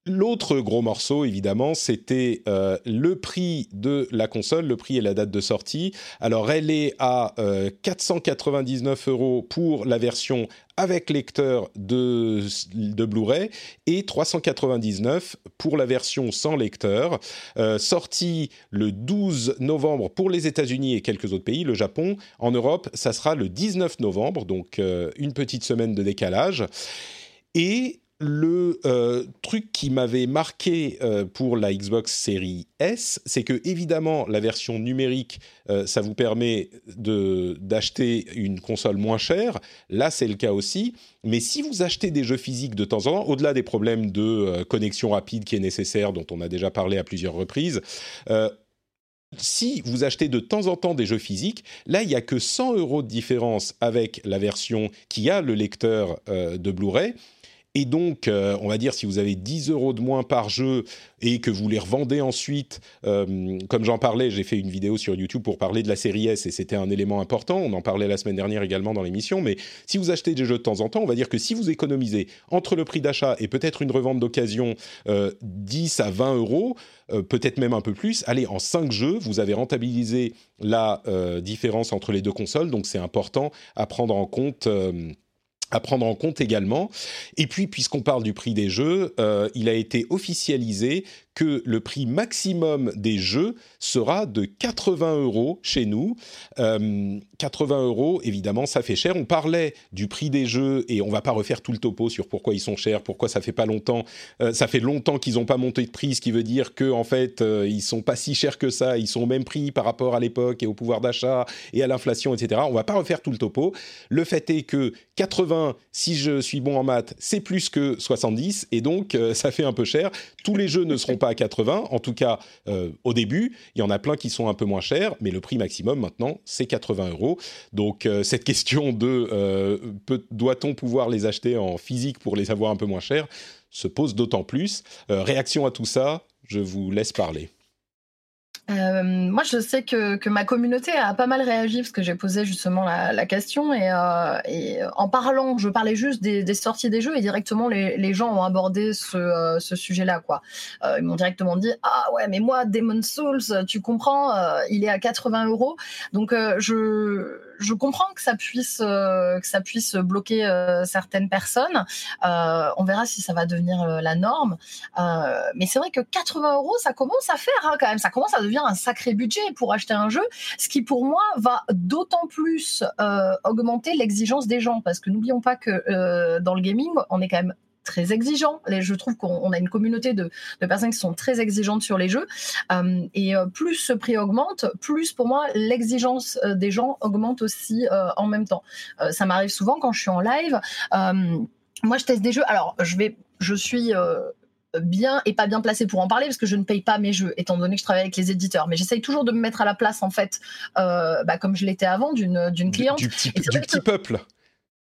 Speaker 1: L'autre gros morceau, évidemment, c'était euh, le prix de la console, le prix et la date de sortie. Alors, elle est à euh, 499 euros pour la version avec lecteur de, Blu-ray et 399 pour la version sans lecteur. Euh, sortie le 12 novembre pour les États-Unis et quelques autres pays, le Japon. En Europe, ça sera le 19 novembre, donc euh, une petite semaine de décalage. Et le euh, truc qui m'avait marqué euh, pour la Xbox Series S, c'est que évidemment la version numérique, euh, ça vous permet d'acheter une console moins chère. Là, c'est le cas aussi. Mais si vous achetez des jeux physiques de temps en temps, au-delà des problèmes de connexion rapide qui est nécessaire, dont on a déjà parlé à plusieurs reprises, si vous achetez de temps en temps des jeux physiques, là, il n'y a que 100 euros de différence avec la version qui a le lecteur de Blu-ray. Et donc, euh, on va dire, si vous avez 10 euros de moins par jeu et que vous les revendez ensuite, euh, comme j'en parlais, j'ai fait une vidéo sur YouTube pour parler de la série S et c'était un élément important. On en parlait la semaine dernière également dans l'émission. Mais si vous achetez des jeux de temps en temps, on va dire que si vous économisez entre le prix d'achat et peut-être une revente d'occasion 10 euh, à 20 euros, peut-être même un peu plus, allez, en 5 jeux, vous avez rentabilisé la différence entre les deux consoles. Donc, c'est important à prendre en compte à prendre en compte également. Et puis, puisqu'on parle du prix des jeux, euh, il a été officialisé que le prix maximum des jeux sera de 80 euros chez nous. 80 euh, euros, évidemment, ça fait cher. On parlait du prix des jeux et on va pas refaire tout le topo sur pourquoi ils sont chers, pourquoi ça fait pas longtemps. Euh, ça fait longtemps qu'ils n'ont pas monté de prix, ce qui veut dire que en fait, euh, ils sont pas si chers que ça. Ils sont au même prix par rapport à l'époque et au pouvoir d'achat et à l'inflation, etc. On va pas refaire tout le topo. Le fait est que 80, si je suis bon en maths, c'est plus que 70 et donc ça fait un peu cher. Tous les jeux ne seront pas à 80, en tout cas euh, au début. Il y en a plein qui sont un peu moins chers, mais le prix maximum maintenant, c'est 80 euros. Donc euh, cette question de euh, doit-on pouvoir les acheter en physique pour les avoir un peu moins chers se pose d'autant plus. réaction à tout ça, je vous laisse parler.
Speaker 3: Euh, moi, je sais que, que, ma communauté a pas mal réagi parce que j'ai posé justement la, la question et, euh, et, en parlant, je parlais juste des, des, sorties des jeux et directement les, les gens ont abordé ce, euh, ce sujet-là. quoi. Euh, ils m'ont directement dit ah ouais mais moi Demon Souls, tu comprends, euh, il est à 80 euros. Donc je je comprends que ça puisse que ça puisse bloquer certaines personnes. on verra si ça va devenir la norme. mais c'est vrai que 80 euros, ça commence à faire hein, quand même. Ça commence à devenir un sacré budget pour acheter un jeu, ce qui pour moi va d'autant plus euh, augmenter l'exigence des gens, parce que n'oublions pas que euh, dans le gaming, on est quand même très exigeant. Je trouve qu'on a une communauté de, personnes qui sont très exigeantes sur les jeux. Euh, et plus ce prix augmente, plus pour moi l'exigence des gens augmente aussi en même temps. ça m'arrive souvent quand je suis en live. moi, je teste des jeux. Alors, je vais, je suis bien et pas bien placé pour en parler parce que je ne paye pas mes jeux étant donné que je travaille avec les éditeurs mais j'essaye toujours de me mettre à la place en fait euh, bah, comme je l'étais avant d'une cliente
Speaker 1: du, du petit peuple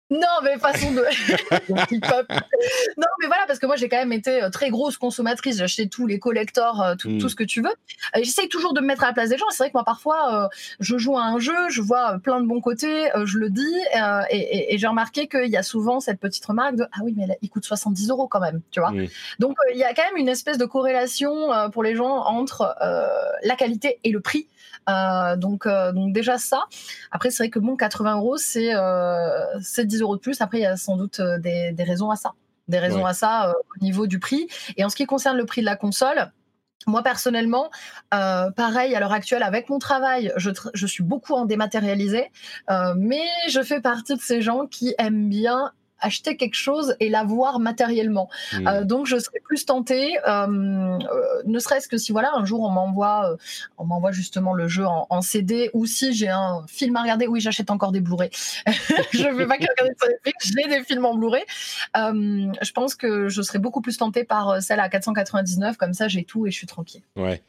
Speaker 3: non, mais façon de. non, mais voilà, parce que moi, j'ai quand même été euh, très grosse consommatrice. J'ai acheté tous les collectors, euh, tout, tout, hmm. ce que tu veux. J'essaye toujours de me mettre à la place des gens. C'est vrai que moi, parfois, euh, je joue à un jeu, je vois plein de bons côtés, je le dis, et, et, j'ai remarqué qu'il y a souvent cette petite remarque de Ah oui, mais il coûte 70 euros quand même, tu vois. Donc, il y a quand même une espèce de corrélation pour les gens entre la qualité et le prix. donc, donc, déjà ça. Après, c'est vrai que bon, 80 euros, c'est c'est 10 euros de plus. Après, il y a sans doute euh, des, raisons à ça. Des raisons à ça euh, au niveau du prix. Et en ce qui concerne le prix de la console, moi personnellement, euh, pareil à l'heure actuelle avec mon travail, je, je suis beaucoup en dématérialisé, mais je fais partie de ces gens qui aiment bien acheter quelque chose et l'avoir matériellement. Hmm. Euh, donc je serais plus tentée, euh, euh, ne serait-ce que si voilà un jour on m'envoie, on m'envoie justement le jeu en, CD ou si j'ai un film à regarder, oui j'achète encore des Blu-ray. je veux pas que j'ai des films en Blu-ray. je pense que je serais beaucoup plus tentée par celle à 499, comme ça j'ai tout et je suis tranquille.
Speaker 1: Ouais.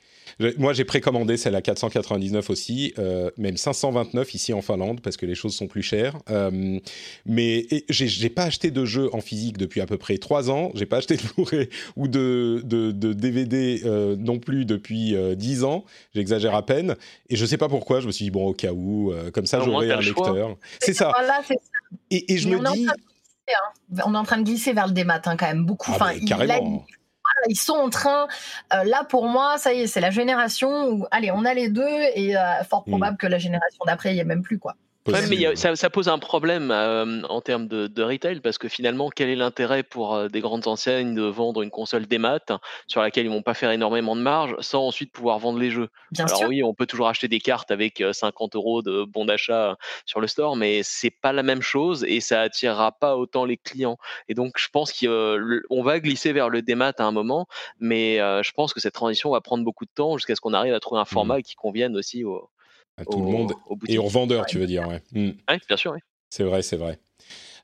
Speaker 1: Moi, j'ai précommandé celle à 499 aussi, euh, même 529 ici en Finlande parce que les choses sont plus chères. Euh, mais j'ai pas acheté de jeu en physique depuis à peu près 3 ans. J'ai pas acheté de Blu-ray ou de, de, de DVD euh, non plus depuis 10 ans. J'exagère à peine. Et je sais pas pourquoi. Je me suis dit bon au cas où, comme ça j'aurai un lecteur. C'est ça. Et, et, je me dis.
Speaker 3: Hein. On est en train de glisser vers le démat hein, quand même beaucoup.
Speaker 1: Ah, enfin, carrément
Speaker 3: ils sont en train. Euh, là, pour moi, ça y est, c'est la génération où, allez, on a les deux et euh, fort mm. probable que la génération d'après, il n'y a même plus, quoi.
Speaker 2: Mais ça, pose un problème en termes de, retail parce que finalement, quel est l'intérêt pour des grandes enseignes de vendre une console des maths sur laquelle ils vont pas faire énormément de marge sans ensuite pouvoir vendre les jeux? Alors oui, on peut toujours acheter des cartes avec 50 euros de bon d'achat sur le store, mais c'est pas la même chose et ça attirera pas autant les clients. Et donc, je pense qu'on va glisser vers le démat à un moment, mais je pense que cette transition va prendre beaucoup de temps jusqu'à ce qu'on arrive à trouver un mmh format qui convienne aussi au,
Speaker 1: à tout le monde et aux vendeurs, tu veux dire, ouais.
Speaker 2: Mmh. bien sûr, oui.
Speaker 1: C'est vrai, c'est vrai.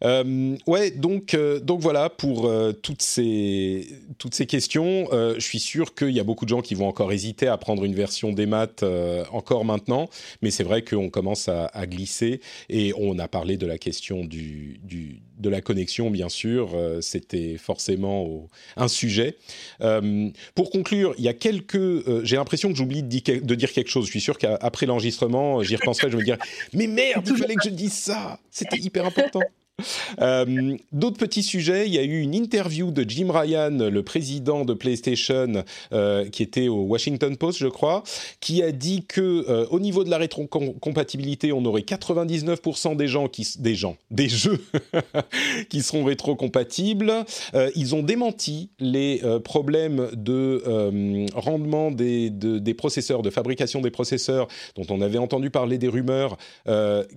Speaker 1: Euh, ouais, donc, euh, donc voilà pour euh, toutes, ces, toutes ces questions. je suis sûr qu'il y a beaucoup de gens qui vont encore hésiter à prendre une version des maths encore maintenant, mais c'est vrai qu'on commence à, glisser et on a parlé de la question du, du de la connexion, bien sûr. C'était forcément un sujet. pour conclure, il y a quelques. J'ai l'impression que j'oublie de, de, dire quelque chose. Je suis sûr qu'après l'enregistrement, j'y repenserai. Je me dire, mais merde, il fallait que je dise ça. C'était hyper important. Euh, d'autres petits sujets, il y a eu une interview de Jim Ryan, le président de PlayStation, euh, qui était au Washington Post, je crois, qui a dit que euh, au niveau de la rétrocompatibilité, on aurait 99% des gens qui, des gens, des jeux qui seront rétrocompatibles. ils ont démenti les problèmes de rendement des, des processeurs, de fabrication des processeurs, dont on avait entendu parler des rumeurs,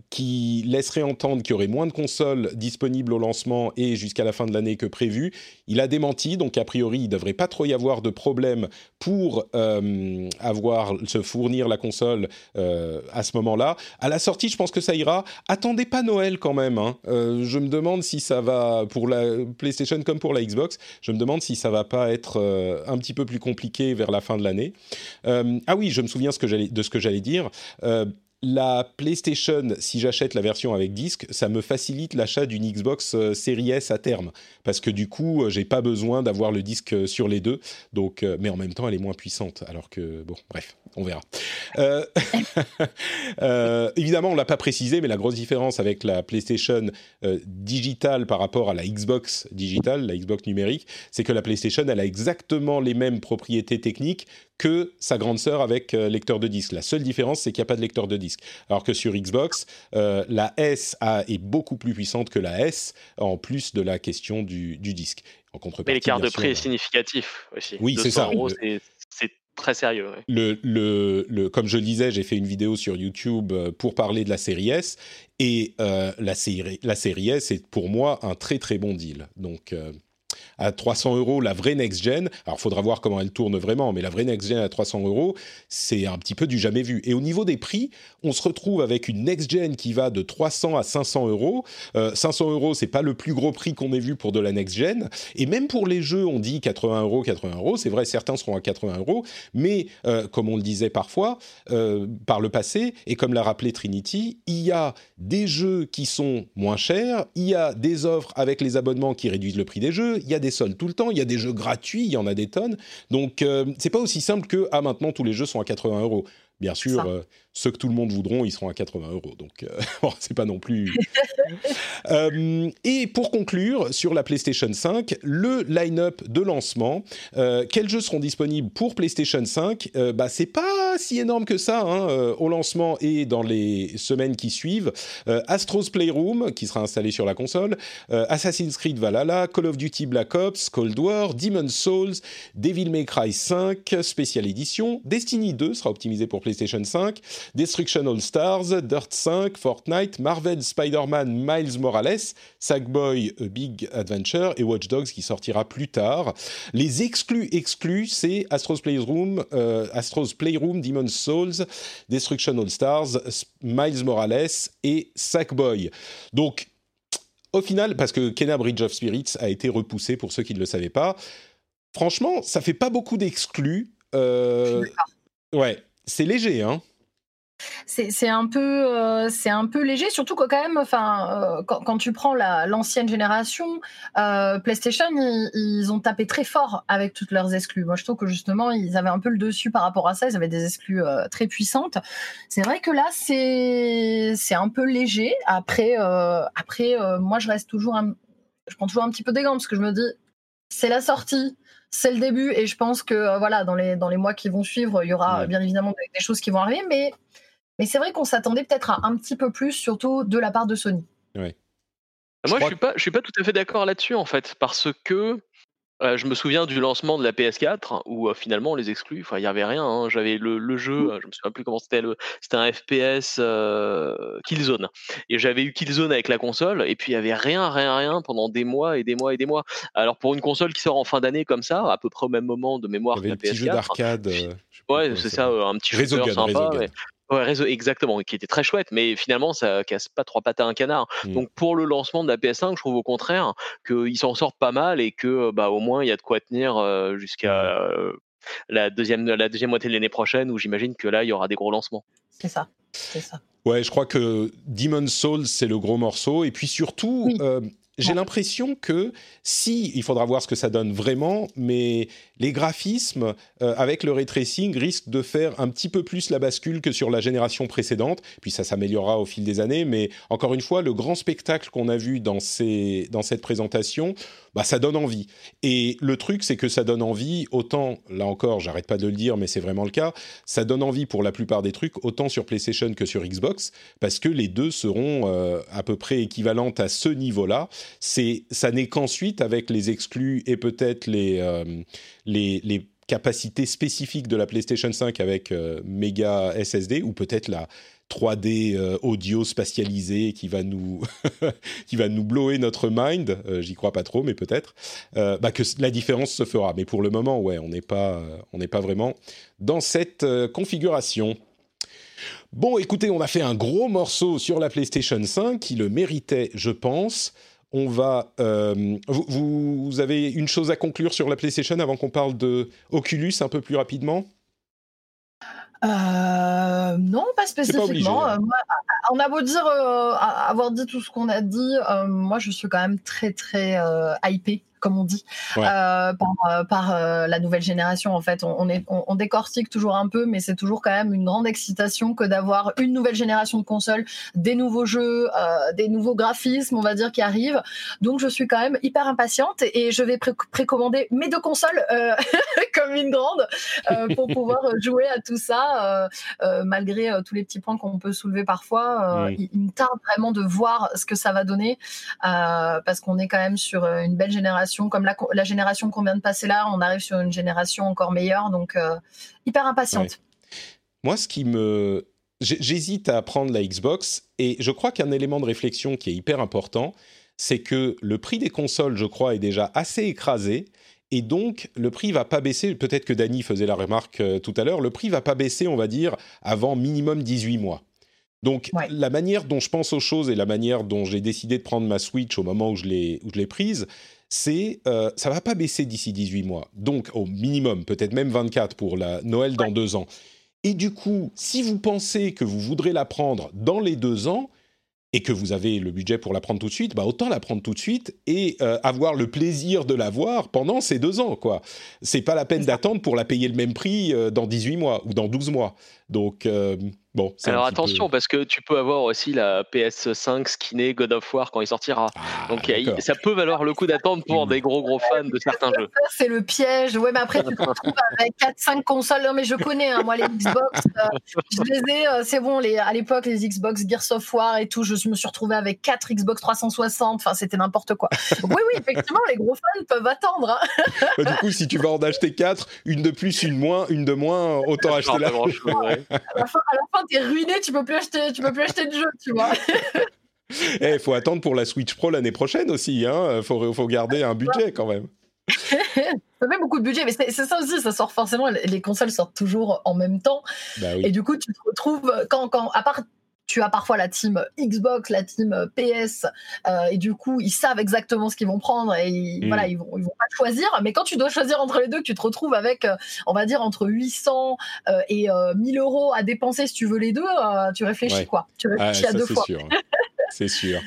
Speaker 1: qui laisseraient entendre qu'il y aurait moins de consoles disponible au lancement et jusqu'à la fin de l'année que prévu. Il a démenti, donc a priori, il ne devrait pas trop y avoir de problème pour euh, avoir, se fournir la console euh, à ce moment-là. À la sortie, je pense que ça ira. Attendez pas Noël quand même. Hein. Euh, je me demande si ça va, pour la PlayStation comme pour la Xbox, je me demande si ça va pas être un petit peu plus compliqué vers la fin de l'année. ah oui, je me souviens de ce que j'allais dire la PlayStation, si j'achète la version avec disque, ça me facilite l'achat d'une Xbox euh, Series S à terme, parce que du coup, euh, j'ai pas besoin d'avoir le disque euh, sur les deux. Donc, mais en même temps, elle est moins puissante. Alors que bon, bref, on verra. évidemment, on l'a pas précisé, mais la grosse différence avec la PlayStation digitale par rapport à la Xbox digitale, la Xbox numérique, c'est que la PlayStation, elle a exactement les mêmes propriétés techniques que sa grande sœur avec lecteur de disque. La seule différence, c'est qu'il n'y a pas de lecteur de disque. Alors que sur Xbox, euh, la S est beaucoup plus puissante que la S, en plus de la question du, disque. En
Speaker 2: Mais l'écart de prix est significatif aussi.
Speaker 1: Oui, c'est ça.
Speaker 2: c'est très sérieux.
Speaker 1: Le, le, comme je le disais, j'ai fait une vidéo sur YouTube euh, pour parler de la série S. Et euh, la, série, la série S est pour moi un très très bon deal. Donc à 300 euros la vraie next-gen. Alors, faudra voir comment elle tourne vraiment, mais la vraie next-gen à 300 euros, c'est un petit peu du jamais vu. Et au niveau des prix, on se retrouve avec une next-gen qui va de 300 à 500 euros. 500 euh, euros, c'est pas le plus gros prix qu'on ait vu pour de la next-gen. Et même pour les jeux, on dit 80 euros, 80 euros. C'est vrai, certains seront à 80 euros, mais euh, comme on le disait parfois euh, par le passé, et comme l'a rappelé Trinity, il y a des jeux qui sont moins chers, il y a des offres avec les abonnements qui réduisent le prix des jeux, il y a des soldes tout le temps, il y a des jeux gratuits, il y en a des tonnes. Donc euh, c'est pas aussi simple que ah maintenant tous les jeux sont à 80 euros. Bien sûr, euh, ceux que tout le monde voudront, ils seront à 80 euros. Donc, euh, bon, c'est pas non plus. Euh, et pour conclure, sur la PlayStation 5, le line-up de lancement. quels jeux seront disponibles pour PlayStation 5 Bah, c'est pas si énorme que ça hein, au lancement et dans les semaines qui suivent. Astro's Playroom, qui sera installé sur la console. Assassin's Creed Valhalla, Call of Duty Black Ops, Cold War, Demon's Souls, Devil May Cry 5, Special Edition. Destiny 2 sera optimisé pour PlayStation 5, Destruction All Stars, Dirt 5, Fortnite, Marvel Spider-Man Miles Morales, Sackboy A Big Adventure et Watch Dogs qui sortira plus tard. Les exclus exclus, c'est Astro's Playroom, euh, Astro's Playroom, Demon's Souls, Destruction All Stars, Miles Morales et Sackboy. Donc, au final, parce que Kena Bridge of Spirits a été repoussé pour ceux qui ne le savaient pas, franchement, ça fait pas beaucoup d'exclus. Euh, ouais, c'est léger, hein
Speaker 3: c'est un peu euh, c'est un peu léger surtout que quand même enfin euh, quand, tu prends l'ancienne génération euh, PlayStation ils, ont tapé très fort avec toutes leurs exclus. Moi je trouve que justement ils avaient un peu le dessus par rapport à ça. Ils avaient des exclus très puissantes. C'est vrai que là c'est c'est un peu léger. Après après moi je reste toujours je prends toujours un petit peu des gants parce que je me dis c'est la sortie c'est le début. Et je pense que voilà dans les dans les mois qui vont suivre il y aura bien évidemment des, choses qui vont arriver. Mais Mais c'est vrai qu'on s'attendait peut-être à un petit peu plus, surtout de la part de Sony.
Speaker 1: Ouais.
Speaker 2: Moi, je suis pas, je suis pas tout à fait d'accord là-dessus en fait, parce que euh, je me souviens du lancement de la PS4 où euh, finalement on les exclut. Enfin, il y avait rien. hein. J'avais le, le jeu,
Speaker 3: Mmh.
Speaker 2: euh, je me souviens plus comment c'était. C'était un FPS euh, Killzone. Et j'avais eu Killzone avec la console. Et puis il y avait rien, rien, rien pendant des mois et des mois et des mois. Alors pour une console qui sort en fin d'année comme ça, à peu près au même moment de
Speaker 1: Il
Speaker 2: mémoire
Speaker 1: y
Speaker 2: que
Speaker 1: avait
Speaker 2: la
Speaker 1: le petit jeu
Speaker 2: PS4.
Speaker 1: d'arcade.
Speaker 2: Ouais, c'est
Speaker 1: ça
Speaker 2: un petit shooter
Speaker 1: Resogun,
Speaker 2: sympa.
Speaker 1: Resogun.
Speaker 2: Ouais, réseau, exactement, qui était très chouette, mais finalement, ça casse pas trois pattes à un canard.
Speaker 1: Mm.
Speaker 2: Donc, pour le lancement de la PS5, je trouve au contraire qu'ils s'en sortent pas mal et que, bah, au moins, il y a de quoi tenir euh, jusqu'à euh, la deuxième, la deuxième moitié de l'année prochaine, où j'imagine que là, il y aura des gros lancements.
Speaker 3: C'est ça. C'est ça.
Speaker 1: Ouais, je crois que Demon's Souls, c'est le gros morceau. Et puis surtout,
Speaker 3: Oui.
Speaker 1: euh, j'ai
Speaker 3: Ouais.
Speaker 1: l'impression que si, il faudra voir ce que ça donne vraiment, mais les graphismes euh, avec le ray tracing risquent de faire un petit peu plus la bascule que sur la génération précédente. Puis ça s'améliorera au fil des années. Mais encore une fois, le grand spectacle qu'on a vu dans, ces, dans cette présentation, bah, ça donne envie. Et le truc, c'est que ça donne envie, autant, là encore, j'arrête pas de le dire, mais c'est vraiment le cas, ça donne envie pour la plupart des trucs, autant sur PlayStation que sur Xbox, parce que les deux seront euh, à peu près équivalentes à ce niveau-là. C'est, ça n'est qu'ensuite, avec les exclus et peut-être les, euh, les, capacités spécifiques de la PlayStation 5 avec euh, méga SSD, ou peut-être la 3D euh, audio spatialisé qui va nous qui va nous blower notre mind, j'y crois pas trop, mais peut-être, bah, que la différence se fera. Mais pour le moment, ouais, on n'est pas, on n'est pas vraiment dans cette configuration. Bon, écoutez, on a fait un gros morceau sur la PlayStation 5 qui le méritait, je pense. On va. euh, vous, vous avez une chose à conclure sur la PlayStation avant qu'on parle de Oculus un peu plus rapidement?
Speaker 3: Euh, non, pas spécifiquement.
Speaker 1: obligé, hein.
Speaker 3: Euh, moi, on a beau dire, euh, avoir dit tout ce qu'on a dit, moi je suis quand même très très hypée, comme on dit,
Speaker 1: Ouais.
Speaker 3: euh, par, euh, par euh, la nouvelle génération. En fait, on, on est, on, on décortique toujours un peu, mais c'est toujours quand même une grande excitation que d'avoir une nouvelle génération de consoles, des nouveaux jeux, euh, des nouveaux graphismes, on va dire, qui arrivent. Donc je suis quand même hyper impatiente et je vais pré- précommander mes deux consoles comme une grande pour pouvoir jouer à tout ça, malgré tous les petits points qu'on peut soulever parfois. il, il me tarde vraiment de voir ce que ça va donner, parce qu'on est quand même sur une belle génération. Comme la, génération qu'on vient de passer là, on arrive sur une génération encore meilleure, donc euh, hyper impatiente.
Speaker 1: Moi, ce qui me. J'hésite à prendre la Xbox et je crois qu'un élément de réflexion qui est hyper important, c'est que le prix des consoles, je crois, est déjà assez écrasé. Et donc, le prix va pas baisser. Peut-être que Dany faisait la remarque euh, tout à l'heure. Le prix va pas baisser, on va dire, avant minimum 18 mois. Donc,
Speaker 3: Ouais.
Speaker 1: la manière dont je pense aux choses et la manière dont j'ai décidé de prendre ma Switch au moment où je l'ai prise, c'est euh, ça va pas baisser d'ici 18 mois. Donc, au minimum, peut-être même 24 pour la Noël dans deux ans. Et du coup, si vous pensez que vous voudrez la prendre dans les deux ans et que vous avez le budget pour la prendre tout de suite, bah autant la prendre tout de suite et euh, avoir le plaisir de la voir pendant ces deux ans, quoi. C'est pas la peine d'attendre pour la payer le même prix euh, dans 18 mois ou dans 12 mois. Donc, euh, bon,
Speaker 2: Alors
Speaker 1: peu-
Speaker 2: attention, parce que tu peux avoir aussi la PS5 skinée God of War quand il sortira.
Speaker 1: Ah,
Speaker 2: Donc a- ça peut valoir le coup d'attendre pour des gros gros fans de certains jeux.
Speaker 3: C'est le piège. Ouais, mais après, tu te retrouves avec 4-5 consoles. Non, mais je connais, hein, moi, les Xbox. euh, je les ai, euh, c'est bon, les, à l'époque, les Xbox Gears of War et tout, je me suis retrouvée avec 4 Xbox 360. Enfin, c'était n'importe quoi. Oui, oui, effectivement, les gros fans peuvent attendre. hein.
Speaker 1: Bah, du coup, si tu vas en acheter quatre, une de plus, une moins, une de moins, autant acheter la.
Speaker 2: ouais.
Speaker 3: À la fin, à la fin, t'es ruiné, tu peux plus acheter, tu peux plus acheter de jeu, tu vois.
Speaker 1: Eh, faut attendre pour la Switch Pro l'année prochaine aussi. Hein. Faut, faut garder un budget quand même.
Speaker 3: Ça fait beaucoup de budget, mais c'est ça aussi, ça sort forcément. Les consoles sortent toujours en même temps.
Speaker 1: Bah
Speaker 3: Et du coup, tu te retrouves quand, quand à part tu as parfois la team Xbox, la team PS, euh, et du coup, ils savent exactement ce qu'ils vont prendre et ils,
Speaker 1: Mm.
Speaker 3: voilà, ils vont, ils vont pas choisir. Mais quand tu dois choisir entre les deux, que tu te retrouves avec, euh, on va dire, entre 800 euh, et euh, 1000 euros à dépenser si tu veux les deux, euh, tu réfléchis
Speaker 1: Ouais.
Speaker 3: quoi. Tu
Speaker 1: Ah,
Speaker 3: réfléchis à
Speaker 1: ça
Speaker 3: deux
Speaker 1: c'est
Speaker 3: fois.
Speaker 1: sûr. c'est sûr.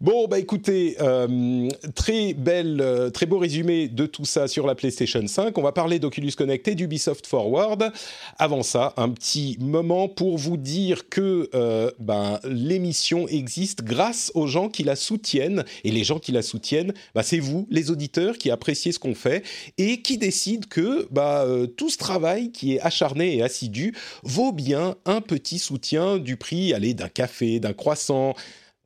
Speaker 1: Bon, bah écoutez, euh, très belle, euh, très beau résumé de tout ça sur la PlayStation 5. On va parler d'Oculus Connect et d'Ubisoft Forward. Avant ça, un petit moment pour vous dire que euh, ben, l'émission existe grâce aux gens qui la soutiennent. Et les gens qui la soutiennent, bah, c'est vous, les auditeurs, qui appréciez ce qu'on fait et qui décident que bah, tout ce travail qui est acharné et assidu vaut bien un petit soutien du prix, d'un café, d'un croissant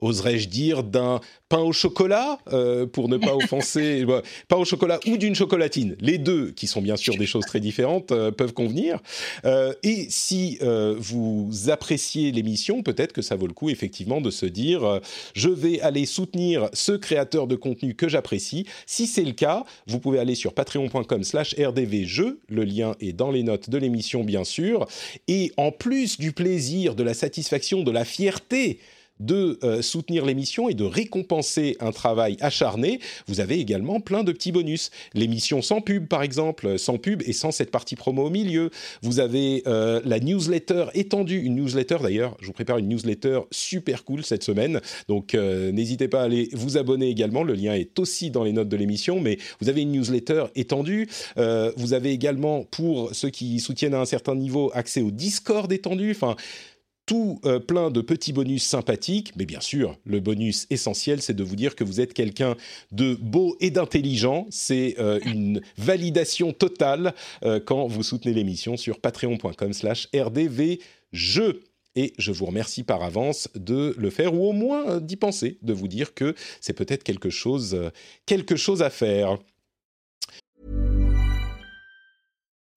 Speaker 1: oserais-je dire, d'un pain au chocolat, euh, pour ne pas offenser, bah, pain au chocolat ou d'une chocolatine. Les deux, qui sont bien sûr des choses très différentes, euh, peuvent convenir. Euh, et si vous appréciez l'émission, peut-être que ça vaut le coup effectivement de se dire, je vais aller soutenir ce créateur de contenu que j'apprécie. Si c'est le cas, vous pouvez aller sur patreon.com/slash rdvjeux. Le lien est dans les notes de l'émission, bien sûr. Et en plus du plaisir, de la satisfaction, de la fierté de euh, soutenir l'émission et de récompenser un travail acharné, vous avez également plein de petits bonus. L'émission sans pub, par exemple, sans pub et sans cette partie promo au milieu. Vous avez euh, la newsletter étendue, une newsletter d'ailleurs, je vous prépare une newsletter super cool cette semaine, donc euh, n'hésitez pas à aller vous abonner également, le lien est aussi dans les notes de l'émission, mais vous avez une newsletter étendue, vous avez également, pour ceux qui soutiennent à un certain niveau, accès au Discord étendu, enfin tout euh, plein de petits bonus sympathiques, mais bien sûr, le bonus essentiel, c'est de vous dire que vous êtes quelqu'un de beau et d'intelligent. C'est euh, une validation totale euh, quand vous soutenez l'émission sur patreon.com/slash rdvjeux. Et je vous remercie par avance de le faire, ou au moins d'y penser, de vous dire que c'est peut-être quelque chose, quelque chose à faire.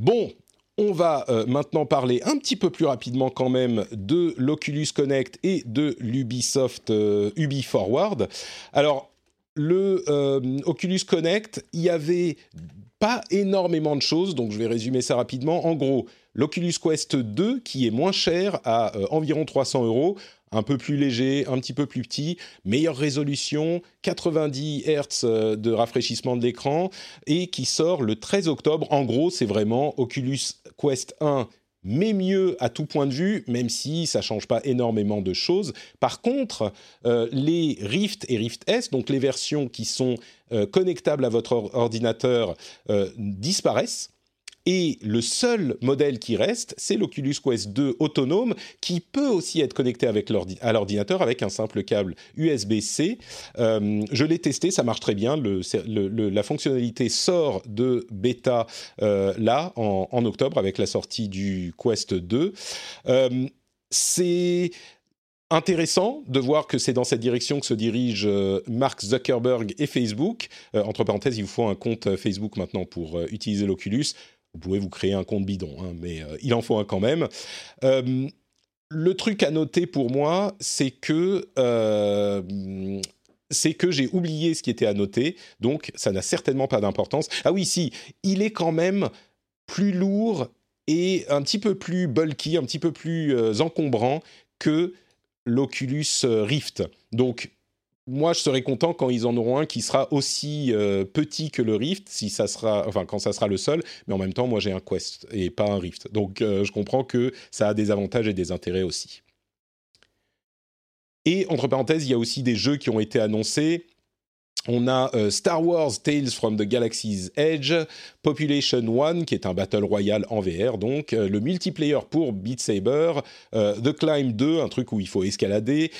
Speaker 1: Bon, on va euh, maintenant parler un petit peu plus rapidement quand même de l'Oculus Connect et de l'Ubisoft euh, Ubi Forward. Alors, le euh, Oculus Connect, il y avait pas énormément de choses, donc je vais résumer ça rapidement. En gros, l'Oculus Quest 2, qui est moins cher, à environ 300 euros, un peu plus léger, un petit peu plus petit, meilleure résolution, 90 Hz euh, de rafraîchissement de l'écran et qui sort le 13 octobre. En gros, c'est vraiment Oculus Quest 1 mais mieux à tout point de vue, même si ça change pas énormément de choses. Par contre, euh, les Rift et Rift S, donc les versions qui sont euh, connectables à votre ordinateur, disparaissent. Et le seul modèle qui reste, c'est l'Oculus Quest 2 autonome, qui peut aussi être connecté à l'ordinateur avec un simple câble USB-C. Euh, je l'ai testé, ça marche très bien. La fonctionnalité sort de bêta euh, là, en, octobre, avec la sortie du Quest 2. Euh, c'est intéressant de voir que c'est dans cette direction que se dirigent Mark Zuckerberg et Facebook. entre parenthèses, il vous faut un compte Facebook maintenant pour utiliser l'Oculus. Vous pouvez vous créer un compte bidon, hein, mais euh, il en faut un quand même. Euh, le truc à noter pour moi, c'est que euh, c'est que j'ai oublié ce qui était à noter, donc ça n'a certainement pas d'importance. Ah oui, si, il est quand même plus lourd et un petit peu plus bulky, un petit peu plus encombrant que l'Oculus Rift. Donc moi, je serais content quand ils en auront un qui sera aussi euh, petit que le Rift, si ça sera, enfin, quand ça sera le seul. Mais en même temps, moi, j'ai un Quest et pas un Rift. Donc, euh, je comprends que ça a des avantages et des intérêts aussi. Et entre parenthèses, il y a aussi des jeux qui ont été annoncés. On a euh, Star Wars Tales from the Galaxy's Edge, Population One, qui est un Battle Royale en VR, donc euh, le multiplayer pour Beat Saber, euh, The Climb 2, un truc où il faut escalader,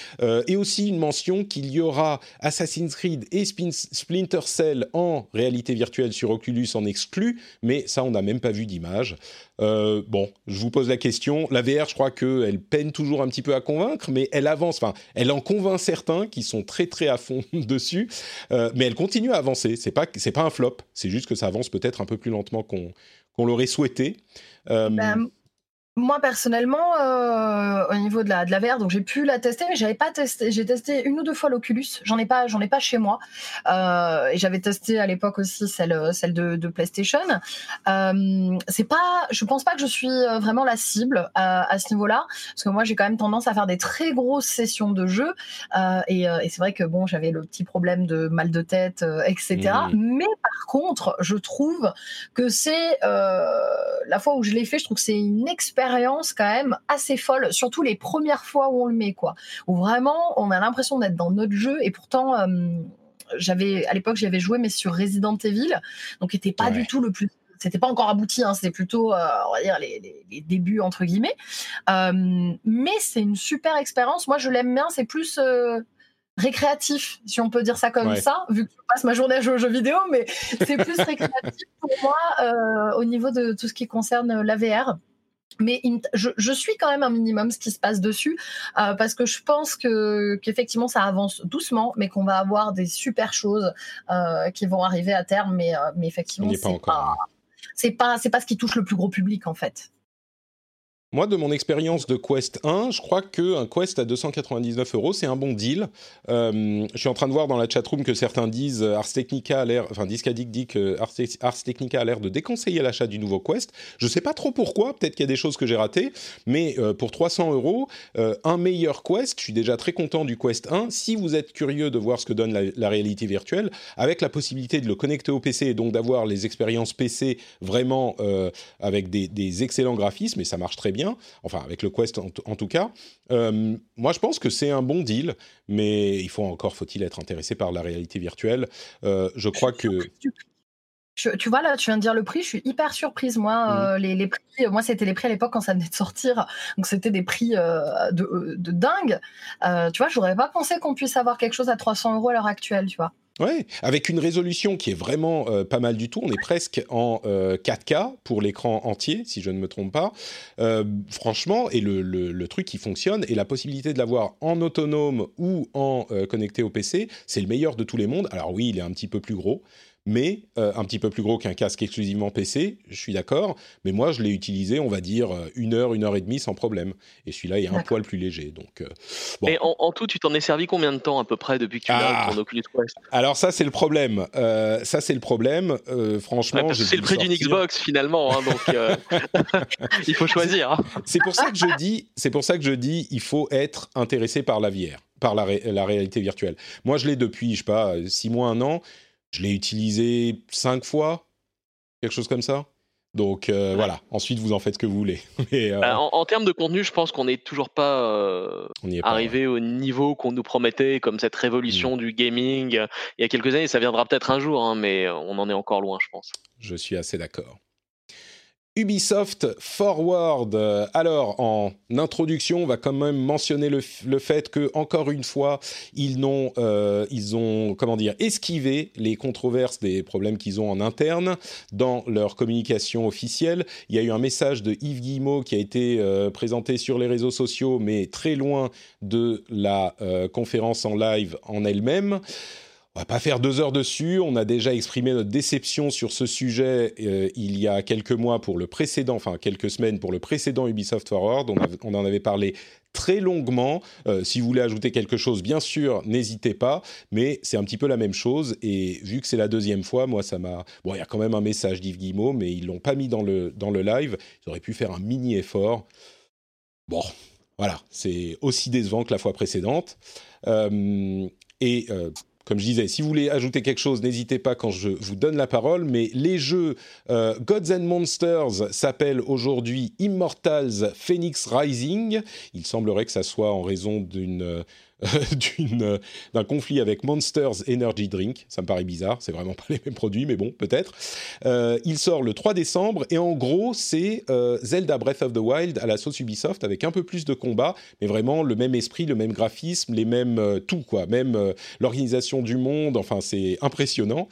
Speaker 1: et aussi une mention qu'il y aura Assassin's Creed et Splinter Cell en réalité virtuelle sur Oculus en exclu, mais ça on n'a même pas vu d'image. Bon, je vous pose la question. La VR, je crois qu'elle peine toujours un petit peu à convaincre, mais elle avance. Enfin, elle en convainc certains qui sont très très à fond dessus. Euh, mais elle continue à avancer. C'est pas pas un flop. C'est juste que ça avance peut-être un peu plus lentement qu'on qu'on l'aurait souhaité.
Speaker 3: Euh, ben, moi personnellement, euh, au niveau de la, de la VR, donc j'ai pu la tester, mais j'avais pas testé. J'ai testé une ou deux fois l'Oculus. J'en ai pas, j'en ai pas chez moi. Euh, et j'avais testé à l'époque aussi celle, celle de, de PlayStation. Euh, c'est pas, je pense pas que je suis euh, vraiment la cible à, à ce niveau-là, parce que moi j'ai quand même tendance à faire des très grosses sessions de jeu. Et, et c'est vrai que bon, j'avais le petit problème de mal de tête, etc. Mmh. Mais par contre, je trouve que c'est la fois où je l'ai fait, je trouve que c'est une expérience expérience quand même assez folle, surtout les premières fois où on le met, quoi. Où vraiment, on a l'impression d'être dans notre jeu et pourtant. Euh, j'avais à l'époque j'avais joué mais sur Resident Evil donc était pas du tout le plus c'était pas encore abouti, hein, c'était plutôt, euh, on va dire, les, les, débuts entre guillemets. Euh, mais c'est une super expérience. Moi, je l'aime bien. C'est plus euh, récréatif, si on peut dire ça comme ça, vu que je passe ma journée à jouer aux jeux vidéo. Mais c'est plus récréatif pour moi au niveau de tout ce qui concerne la VR mais je, suis quand même un minimum ce qui se passe dessus euh, parce que je pense que qu'effectivement ça avance doucement, mais qu'on va avoir des super choses euh, qui vont arriver à terme. Mais, euh, mais effectivement, c'est pas, c'est pas, c'est pas ce qui touche le plus gros public en fait.
Speaker 1: Moi, de mon expérience de Quest 1, je crois qu'un Quest à 299 euros, c'est un bon deal. Euh, je suis en train de voir dans la chatroom que certains disent euh, Ars Technica a l'air, enfin Discadic dit que Ars, Technica a l'air de déconseiller l'achat du nouveau Quest. Je ne sais pas trop pourquoi, peut-être qu'il y a des choses que j'ai ratées, mais euh, pour 300 euros, un meilleur Quest, je suis déjà très content du Quest 1. Si vous êtes curieux de voir ce que donne la, réalité virtuelle, avec la possibilité de le connecter au PC et donc d'avoir les expériences PC vraiment avec des, des excellents graphismes, et ça marche très bien enfin avec le Quest en, tout cas. Euh, moi, je pense que c'est un bon deal, mais il faut encore, faut-il être intéressé par la réalité virtuelle? Euh, je crois que...
Speaker 3: tu vois là, tu viens de dire le prix, je suis hyper surprise. Moi, mmh. euh, les, prix, moi c'était les prix à l'époque quand ça venait de sortir, donc c'était des prix de, de, dingue. tu vois, j'aurais pas pensé qu'on puisse avoir quelque chose à 300 euros à l'heure actuelle, tu vois.
Speaker 1: Avec une résolution qui est vraiment euh, pas mal du tout. On est presque en 4K euh, pour l'écran entier, si je ne me trompe pas. Euh, franchement, et le, le, truc qui fonctionne, et la possibilité de l'avoir en autonome ou en connecté au PC, c'est le meilleur de tous les mondes. Alors oui, il est un petit peu plus gros, mais euh, un petit peu plus gros qu'un casque exclusivement PC, je suis d'accord, mais moi je l'ai utilisé, on va dire, euh, une heure, une heure et demie sans problème. Et celui-là est un poil plus léger. Donc, euh,
Speaker 2: Et en, tout, tu t'en es servi combien de temps à peu près depuis que tu l'as, ah. ton Oculus Quest?
Speaker 1: Alors ça c'est le problème. ça c'est le problème. franchement,
Speaker 2: c'est le prix d'une Xbox finalement, hein, donc il faut choisir. Hein.
Speaker 1: C'est pour ça que je dis, c'est pour ça que je dis, il faut être intéressé par la VR, par la, la réalité virtuelle. Moi je l'ai depuis, je sais pas, six mois, un an. Je l'ai utilisé cinq fois, quelque chose comme ça. Donc euh, voilà, ensuite vous en faites ce que vous voulez.
Speaker 2: Euh, bah, en, termes de contenu, je pense qu'on n'est toujours pas euh, arrivé au niveau qu'on nous promettait, comme cette révolution mm. du gaming il y a quelques années. Ça viendra peut-être un jour, hein, mais on en est encore loin, je pense.
Speaker 1: Je suis assez d'accord. Ubisoft Forward. Alors, en introduction, on va quand même mentionner le, fait que, encore une fois, ils ont, euh, ils ont, comment dire, esquivé les controverses des problèmes qu'ils ont en interne dans leur communication officielle. Il y a eu un message de Yves Guillemot qui a été euh, présenté sur les réseaux sociaux, mais très loin de la euh, conférence en live en elle-même. On va pas faire deux heures dessus. On a déjà exprimé notre déception sur ce sujet euh, il y a quelques mois pour le précédent, enfin quelques semaines pour le précédent Ubisoft Forward. On, en avait parlé très longuement. Euh, si vous voulez ajouter quelque chose, bien sûr, n'hésitez pas. Mais c'est un petit peu la même chose. Et vu que c'est la deuxième fois, moi, ça m'a. Bon, il y a quand même un message d'Yves Guillemot, mais ils l'ont pas mis dans le dans le live. Ils auraient pu faire un mini effort. Bon, voilà, c'est aussi décevant que la fois précédente. Euh, et comme je disais, si vous voulez ajouter quelque chose, n'hésitez pas quand je vous donne la parole. Mais les jeux euh, Gods and Monsters s'appellent aujourd'hui Immortals Phoenix Rising. Il semblerait que ça soit en raison d'une d'une d'un conflit avec Monsters Energy Drink. Ça me paraît bizarre, c'est vraiment pas les mêmes produits, mais bon, peut-être. il sort le 3 décembre et en gros, c'est Zelda Breath of the Wild à la sauce Ubisoft avec un peu plus de combat, mais vraiment le même esprit, le même graphisme, les mêmes tout quoi, même l'organisation du monde. Enfin, c'est impressionnant.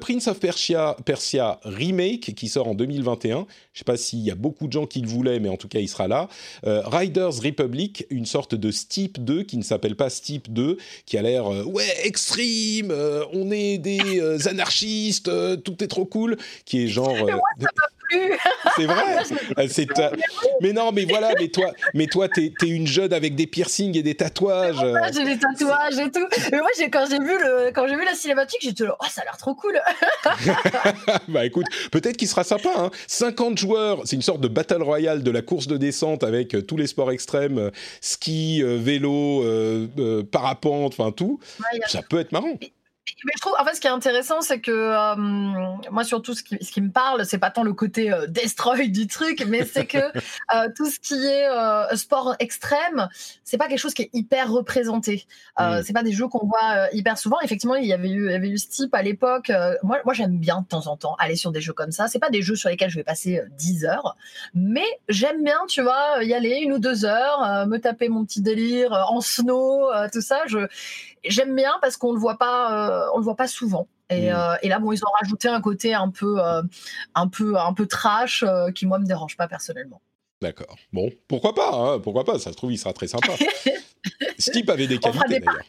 Speaker 1: Prince of Persia, remake qui sort en 2021. Je sais pas s'il y a beaucoup de gens qui le voulaient, mais en tout cas, il sera là. Euh, Riders Republic, une sorte de Steep 2 qui ne s'appelle pas Steep 2, qui a l'air euh, ouais extreme, euh, on est des anarchistes, tout est trop cool, qui est genre. c'est vrai. c'est mais non, mais voilà, mais toi, mais toi, t'es es une jeune avec des piercings et des tatouages.
Speaker 3: J'ai des tatouages et tout. Mais moi, quand j'ai vu le, quand j'ai vu la cinématique, j'ai dit oh, ça a l'air trop cool.
Speaker 1: bah écoute, peut-être qu'il sera sympa. Hein. 50 joueurs, c'est une sorte de battle royale de la course de descente avec euh, tous les sports extrêmes, euh, ski, euh, vélo, parapente, enfin tout. ça peut être marrant
Speaker 3: mais je trouve, en fait, ce qui est intéressant, c'est que euh, moi, surtout, ce qui, ce qui me parle, c'est pas tant le côté euh, destroy du truc, mais c'est que euh, tout ce qui est sport extrême, c'est pas quelque chose qui est hyper représenté. Mm. C'est pas des jeux qu'on voit hyper souvent. Effectivement, il y avait eu, il y avait eu ce type à l'époque. moi, moi j'aime bien de temps en temps aller sur des jeux comme ça. C'est pas des jeux sur lesquels je vais passer 10 heures, mais j'aime bien, tu vois, y aller une ou deux heures, me taper mon petit délire en snow, tout ça. Je j'aime bien parce qu'on le voit pas, euh, on le voit pas souvent. Et, mm. euh, et, là, bon, ils ont rajouté un côté un peu, euh, un peu, un peu trash qui moi me dérange pas personnellement.
Speaker 1: D'accord. Bon, pourquoi pas hein, Pourquoi pas Ça se trouve, il sera très sympa. Steep avait des qualités d'ailleurs.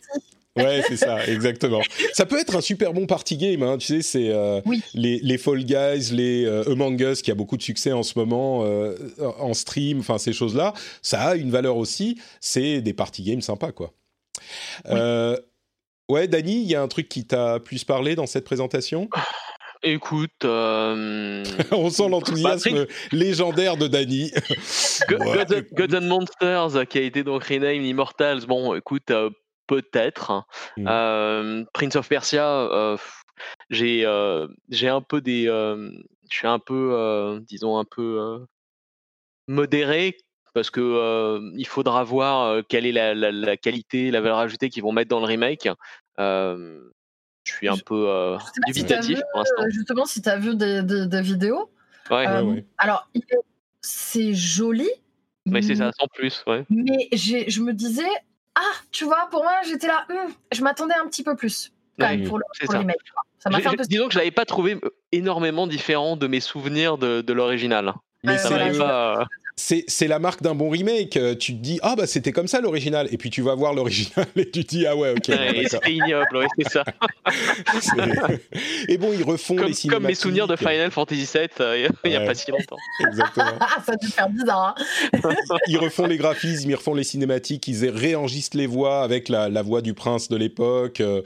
Speaker 1: Ouais, c'est ça, exactement. ça peut être un super bon party game, hein, tu sais, c'est les, les, Fall Guys, les Among Us, qui a beaucoup de succès en ce moment en stream, enfin ces choses-là. Ça a une valeur aussi, c'est des party games sympas, quoi. Euh, ouais, Dany, il y a un truc qui t'a plus parlé dans cette présentation?
Speaker 2: Écoute, euh,
Speaker 1: on sent l'enthousiasme légendaire de Dany.
Speaker 2: Gods and Monsters, qui a été donc rename Immortals, bon, écoute, euh, peut-être. Mm. Prince of Persia, j'ai j'ai un peu des, je suis un peu, disons un peu modéré parce que il faudra voir quelle est la, qualité, la valeur ajoutée qu'ils vont mettre dans le remake. je suis un peu dubitatif pour l'instant.
Speaker 3: Justement, si tu as vu des, vidéos. Alors, c'est joli.
Speaker 2: Mais c'est ça, sans plus.
Speaker 3: Mais je me disais, ah, tu vois, pour moi, j'étais là, hum, je m'attendais un petit peu plus. Quand même, pour le, remake. Ça m'a fait un peu...
Speaker 2: Disons que je l'avais pas trouvé énormément différent de mes souvenirs de, l'original.
Speaker 1: Mais ça pas c'est la marque d'un bon remake. Euh, tu te dis, ah bah c'était comme ça l'original. Et puis tu vas voir l'original et tu te dis, ah ouais, ok.
Speaker 2: c'est ignoble, c'est ça.
Speaker 1: et bon, ils refont
Speaker 2: comme,
Speaker 1: les cinématiques.
Speaker 2: Comme mes souvenirs de Final Fantasy VII euh, il n'y a pas si longtemps.
Speaker 3: Exactement. ça a dû faire bizarre.
Speaker 1: Hein. ils refont les graphismes, ils refont les cinématiques, ils réenregistrent les voix avec la, la voix du prince de l'époque. Euh,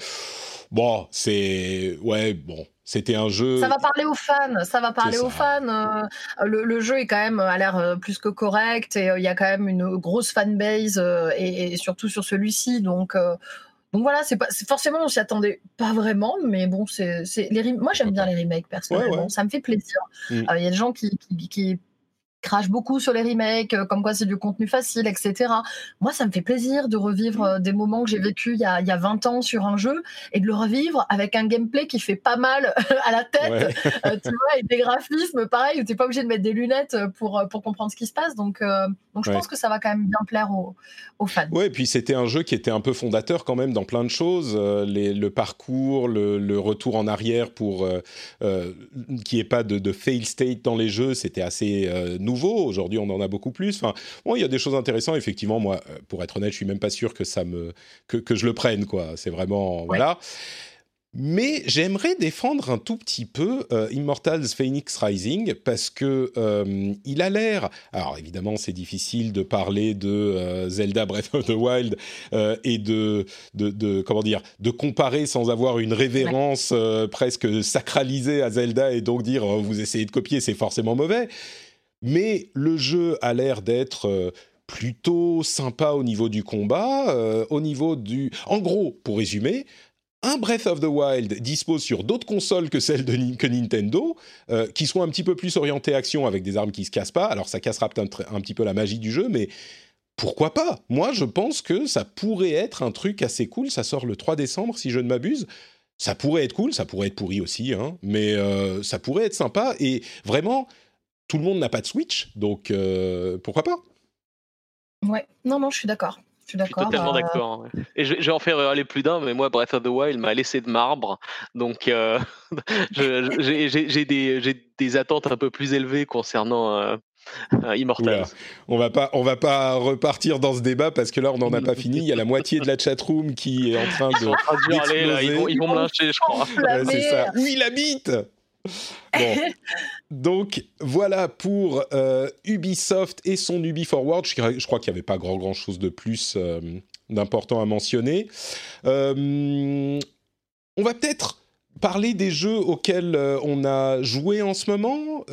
Speaker 1: bon, c'est. Ouais, bon c'était un jeu.
Speaker 3: Ça va parler aux fans. Ça va parler aux fans. Euh, le, jeu est quand même a l'air euh, plus que correct et euh, il y a quand même une grosse fanbase et, et surtout sur celui-ci. Donc donc voilà, c'est pas forcément on s'y attendait pas vraiment, mais bon, c'est les moi j'aime bien les remakes personnellement, ça me fait plaisir. Mm. Il y a des gens qui, qui, qui crache beaucoup sur les remakes, euh, comme quoi c'est du contenu facile, etc. Moi, ça me fait plaisir de revivre euh, des moments que j'ai vécu il y, a, il y a 20 ans sur un jeu et de le revivre avec un gameplay qui fait pas mal à la tête, euh, tu vois, et des graphismes, pareil, où t'es pas obligé de mettre des lunettes pour, pour comprendre ce qui se passe. Donc, donc je pense que ça va quand même bien plaire aux, aux fans.
Speaker 1: Ouais, et puis c'était un jeu qui était un peu fondateur quand même dans plein de choses, les, le parcours, le, le, retour en arrière pour euh, qu'il n'y ait pas de, de, fail state dans les jeux, c'était assez nouveau nouveau. Aujourd'hui, on en a beaucoup plus. Enfin, bon, il y a des choses intéressantes. Effectivement, moi, euh, pour être honnête, je suis même pas sûr que ça me que, que je le prenne. Quoi. C'est vraiment voilà. Mais j'aimerais défendre un tout petit peu euh, Immortals Phoenix Rising parce que euh, il a l'air. Alors évidemment, c'est difficile de parler de Zelda Breath of the Wild et de, de, de, comment dire de comparer sans avoir une révérence presque sacralisée à Zelda et donc dire vous essayez de copier, c'est forcément mauvais mais le jeu a l'air d'être euh, plutôt sympa au niveau du combat, euh, au niveau du... En gros, pour résumer, un Breath of the Wild dispose sur d'autres consoles que celles de que Nintendo, euh, qui sont un petit peu plus orientées action avec des armes qui se cassent pas. Alors ça cassera peut-être un petit peu la magie du jeu, mais pourquoi pas? Moi, je pense que ça pourrait être un truc assez cool. Ça sort le 3 décembre, si je ne m'abuse. Ça pourrait être cool, ça pourrait être pourri aussi, hein, mais ça pourrait être sympa. Et vraiment, tout le monde n'a pas de Switch, donc euh, pourquoi pas?
Speaker 3: Ouais, non, non, je suis d'accord. Je suis d'accord.
Speaker 2: totalement
Speaker 3: euh,
Speaker 2: d'accord. ouais. Et je, je vais en faire aller plus d'un, mais moi, Breath of the Wild m'a laissé de marbre. Donc, euh, je- je- j'ai des, j'ai des attentes un peu plus élevées concernant euh, euh, Immortals.
Speaker 1: Oula. On va pas, on va pas repartir dans ce débat parce que là, on n'en a pas fini. Il y a la moitié de la chatroom qui est en train de.
Speaker 2: Ils vont, ils vont me lyncher, je crois.
Speaker 1: Ouais, ça. Où il habite Donc voilà pour euh, Ubisoft et son Ubi Forward. Je, crois qu'il n'y avait pas grand grand chose de plus euh, d'important à mentionner. Euh, on va peut-être parler des jeux auxquels on a joué en ce moment.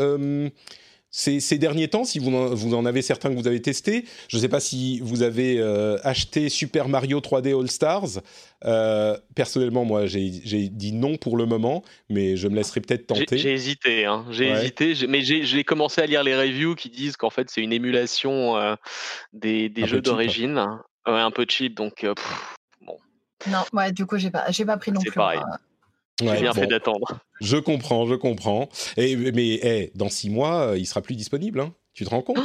Speaker 1: Ces, ces derniers temps, si vous en, vous en avez certains que vous avez testés, je ne sais pas si vous avez euh, acheté Super Mario 3D All Stars. Euh, personnellement, moi, j'ai dit non pour le moment, mais je me laisserai peut-être tenter.
Speaker 2: j'ai hésité, hein. j'ai
Speaker 1: Ouais.
Speaker 2: hésité, mais j'ai commencé à lire les reviews qui disent qu'en fait c'est une émulation euh, des, des
Speaker 1: Un peu
Speaker 2: jeux d'origine, Ouais, un peu cheap, donc euh, pff, bon,
Speaker 3: Non, ouais, du coup, j'ai pas, j'ai pas pris non plus.
Speaker 2: pareil.
Speaker 3: hein.
Speaker 1: Ouais,
Speaker 2: J'ai bien
Speaker 1: bon,
Speaker 2: fait d'attendre.
Speaker 1: je comprends, je comprends. Et, mais eh, dans six mois, euh, il sera plus disponible. hein. Tu te rends compte?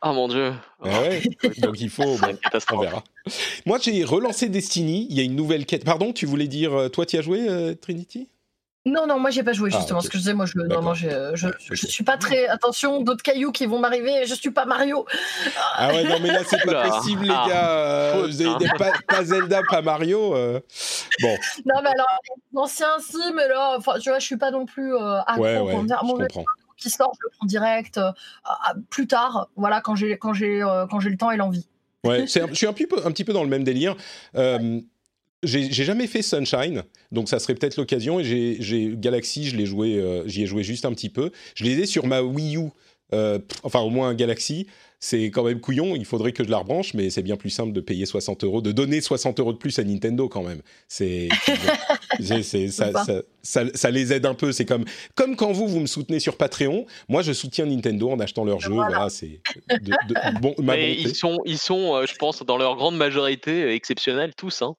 Speaker 2: Ah mon dieu,
Speaker 1: ouais. Donc il faut. bon, on verra. Moi, j'ai relancé Destiny. Il y a une nouvelle quête. Pardon, tu voulais dire, euh, toi, tu as joué, euh, Trinity?
Speaker 3: Non, non, moi j'ai pas joué
Speaker 1: Ah,
Speaker 3: justement. Ce que je disais, moi je, non, non, j'ai- je,
Speaker 1: Ouais,
Speaker 3: je,
Speaker 1: ok.
Speaker 3: suis pas très. Attention, d'autres cailloux qui vont m'arriver. Je suis pas Mario.
Speaker 1: Ah ouais, non, mais là, c'est pas possible, les
Speaker 2: Ah,
Speaker 1: gars. Euh,
Speaker 2: faute,
Speaker 1: vous avez
Speaker 2: hein.
Speaker 1: des- pas, pas Zelda, pas Mario. euh. Bon,
Speaker 3: Non, mais alors l'ancien si, mais là, tu vois, je suis pas non plus euh, accro.
Speaker 1: ouais, ouais,
Speaker 3: dire,
Speaker 1: je comprends.
Speaker 3: qui sort, je le prends direct euh, plus tard. Voilà, quand j'ai quand j'ai euh, quand j'ai le temps et l'envie.
Speaker 1: Ouais, un- je suis un petit, peu, un petit peu dans le même délire. Euh, j'ai jamais fait Sunshine, donc ça serait peut-être l'occasion. Et j'ai- Galaxy, je l'ai joué, euh, j'y ai joué juste un petit peu. Je les ai sur ma Wii U, euh, pff, enfin au moins un Galaxy. C'est quand même couillon. Il faudrait que je la rebranche, mais c'est bien plus simple de payer 60 euros, de donner 60 euros de plus à Nintendo quand même. C'est, ça,
Speaker 3: Sympa.
Speaker 1: ça, ça- ça les aide un peu. C'est comme, comme quand vous vous me soutenez sur Patreon. Moi, je soutiens Nintendo en achetant leurs jeux.
Speaker 3: Voilà.
Speaker 1: Voilà, c'est de, de- bon, ma
Speaker 2: Mais
Speaker 1: bonté.
Speaker 2: ils sont, ils sont, euh, je pense, dans leur grande majorité euh, exceptionnels tous. Hein.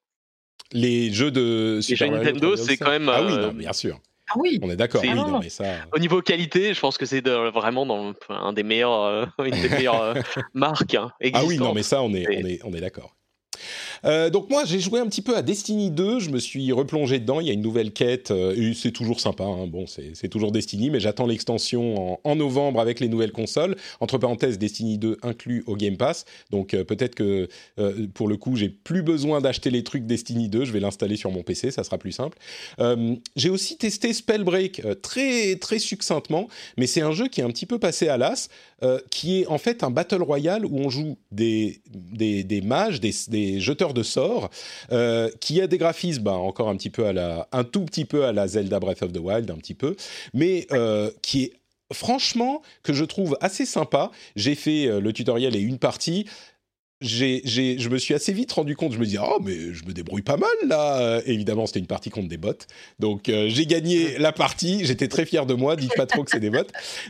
Speaker 1: Les jeux de Super
Speaker 2: jeux
Speaker 1: Mario
Speaker 2: Nintendo,
Speaker 1: 3D
Speaker 2: c'est quand même,
Speaker 1: Ah oui,
Speaker 2: euh,
Speaker 1: non, bien sûr.
Speaker 3: Ah oui.
Speaker 1: On est d'accord.
Speaker 2: c'est-
Speaker 1: Oui,
Speaker 3: non,
Speaker 1: non,
Speaker 3: non.
Speaker 1: mais ça.
Speaker 2: Au niveau qualité, je pense que c'est vraiment dans un des meilleurs, euh, une des meilleures euh, marques hein,
Speaker 1: Ah oui, non, mais ça, on est, on est, on est d'accord. Euh, donc moi j'ai joué un petit peu à Destiny 2, je me suis replongé dedans, il y a une nouvelle quête, euh, et c'est toujours sympa, hein. bon c'est toujours Destiny, mais j'attends l'extension en, novembre avec les nouvelles consoles, entre parenthèses Destiny 2 inclus au Game Pass, donc euh, peut-être que pour le coup j'ai plus besoin d'acheter les trucs Destiny 2, je vais l'installer sur mon PC, ça sera plus simple. J'ai aussi testé Spellbreak très très succinctement, mais c'est un jeu qui est un petit peu passé à l'as, euh, qui est en fait un battle royale où on joue des, des, mages, des, des jeteurs de sorts, euh, qui a des graphismes bah, encore un petit peu à la, un tout petit peu à la Zelda Breath of the Wild, un petit peu, mais euh, qui est franchement que je trouve assez sympa. J'ai fait le tutoriel et une partie. J'ai, j'ai, je me suis assez vite rendu compte, je me dis, oh, mais je me débrouille pas mal là. Euh, évidemment, c'était une partie contre des bots. Donc, euh, j'ai gagné la partie, j'étais très fier de moi, dites pas trop que c'est des bots.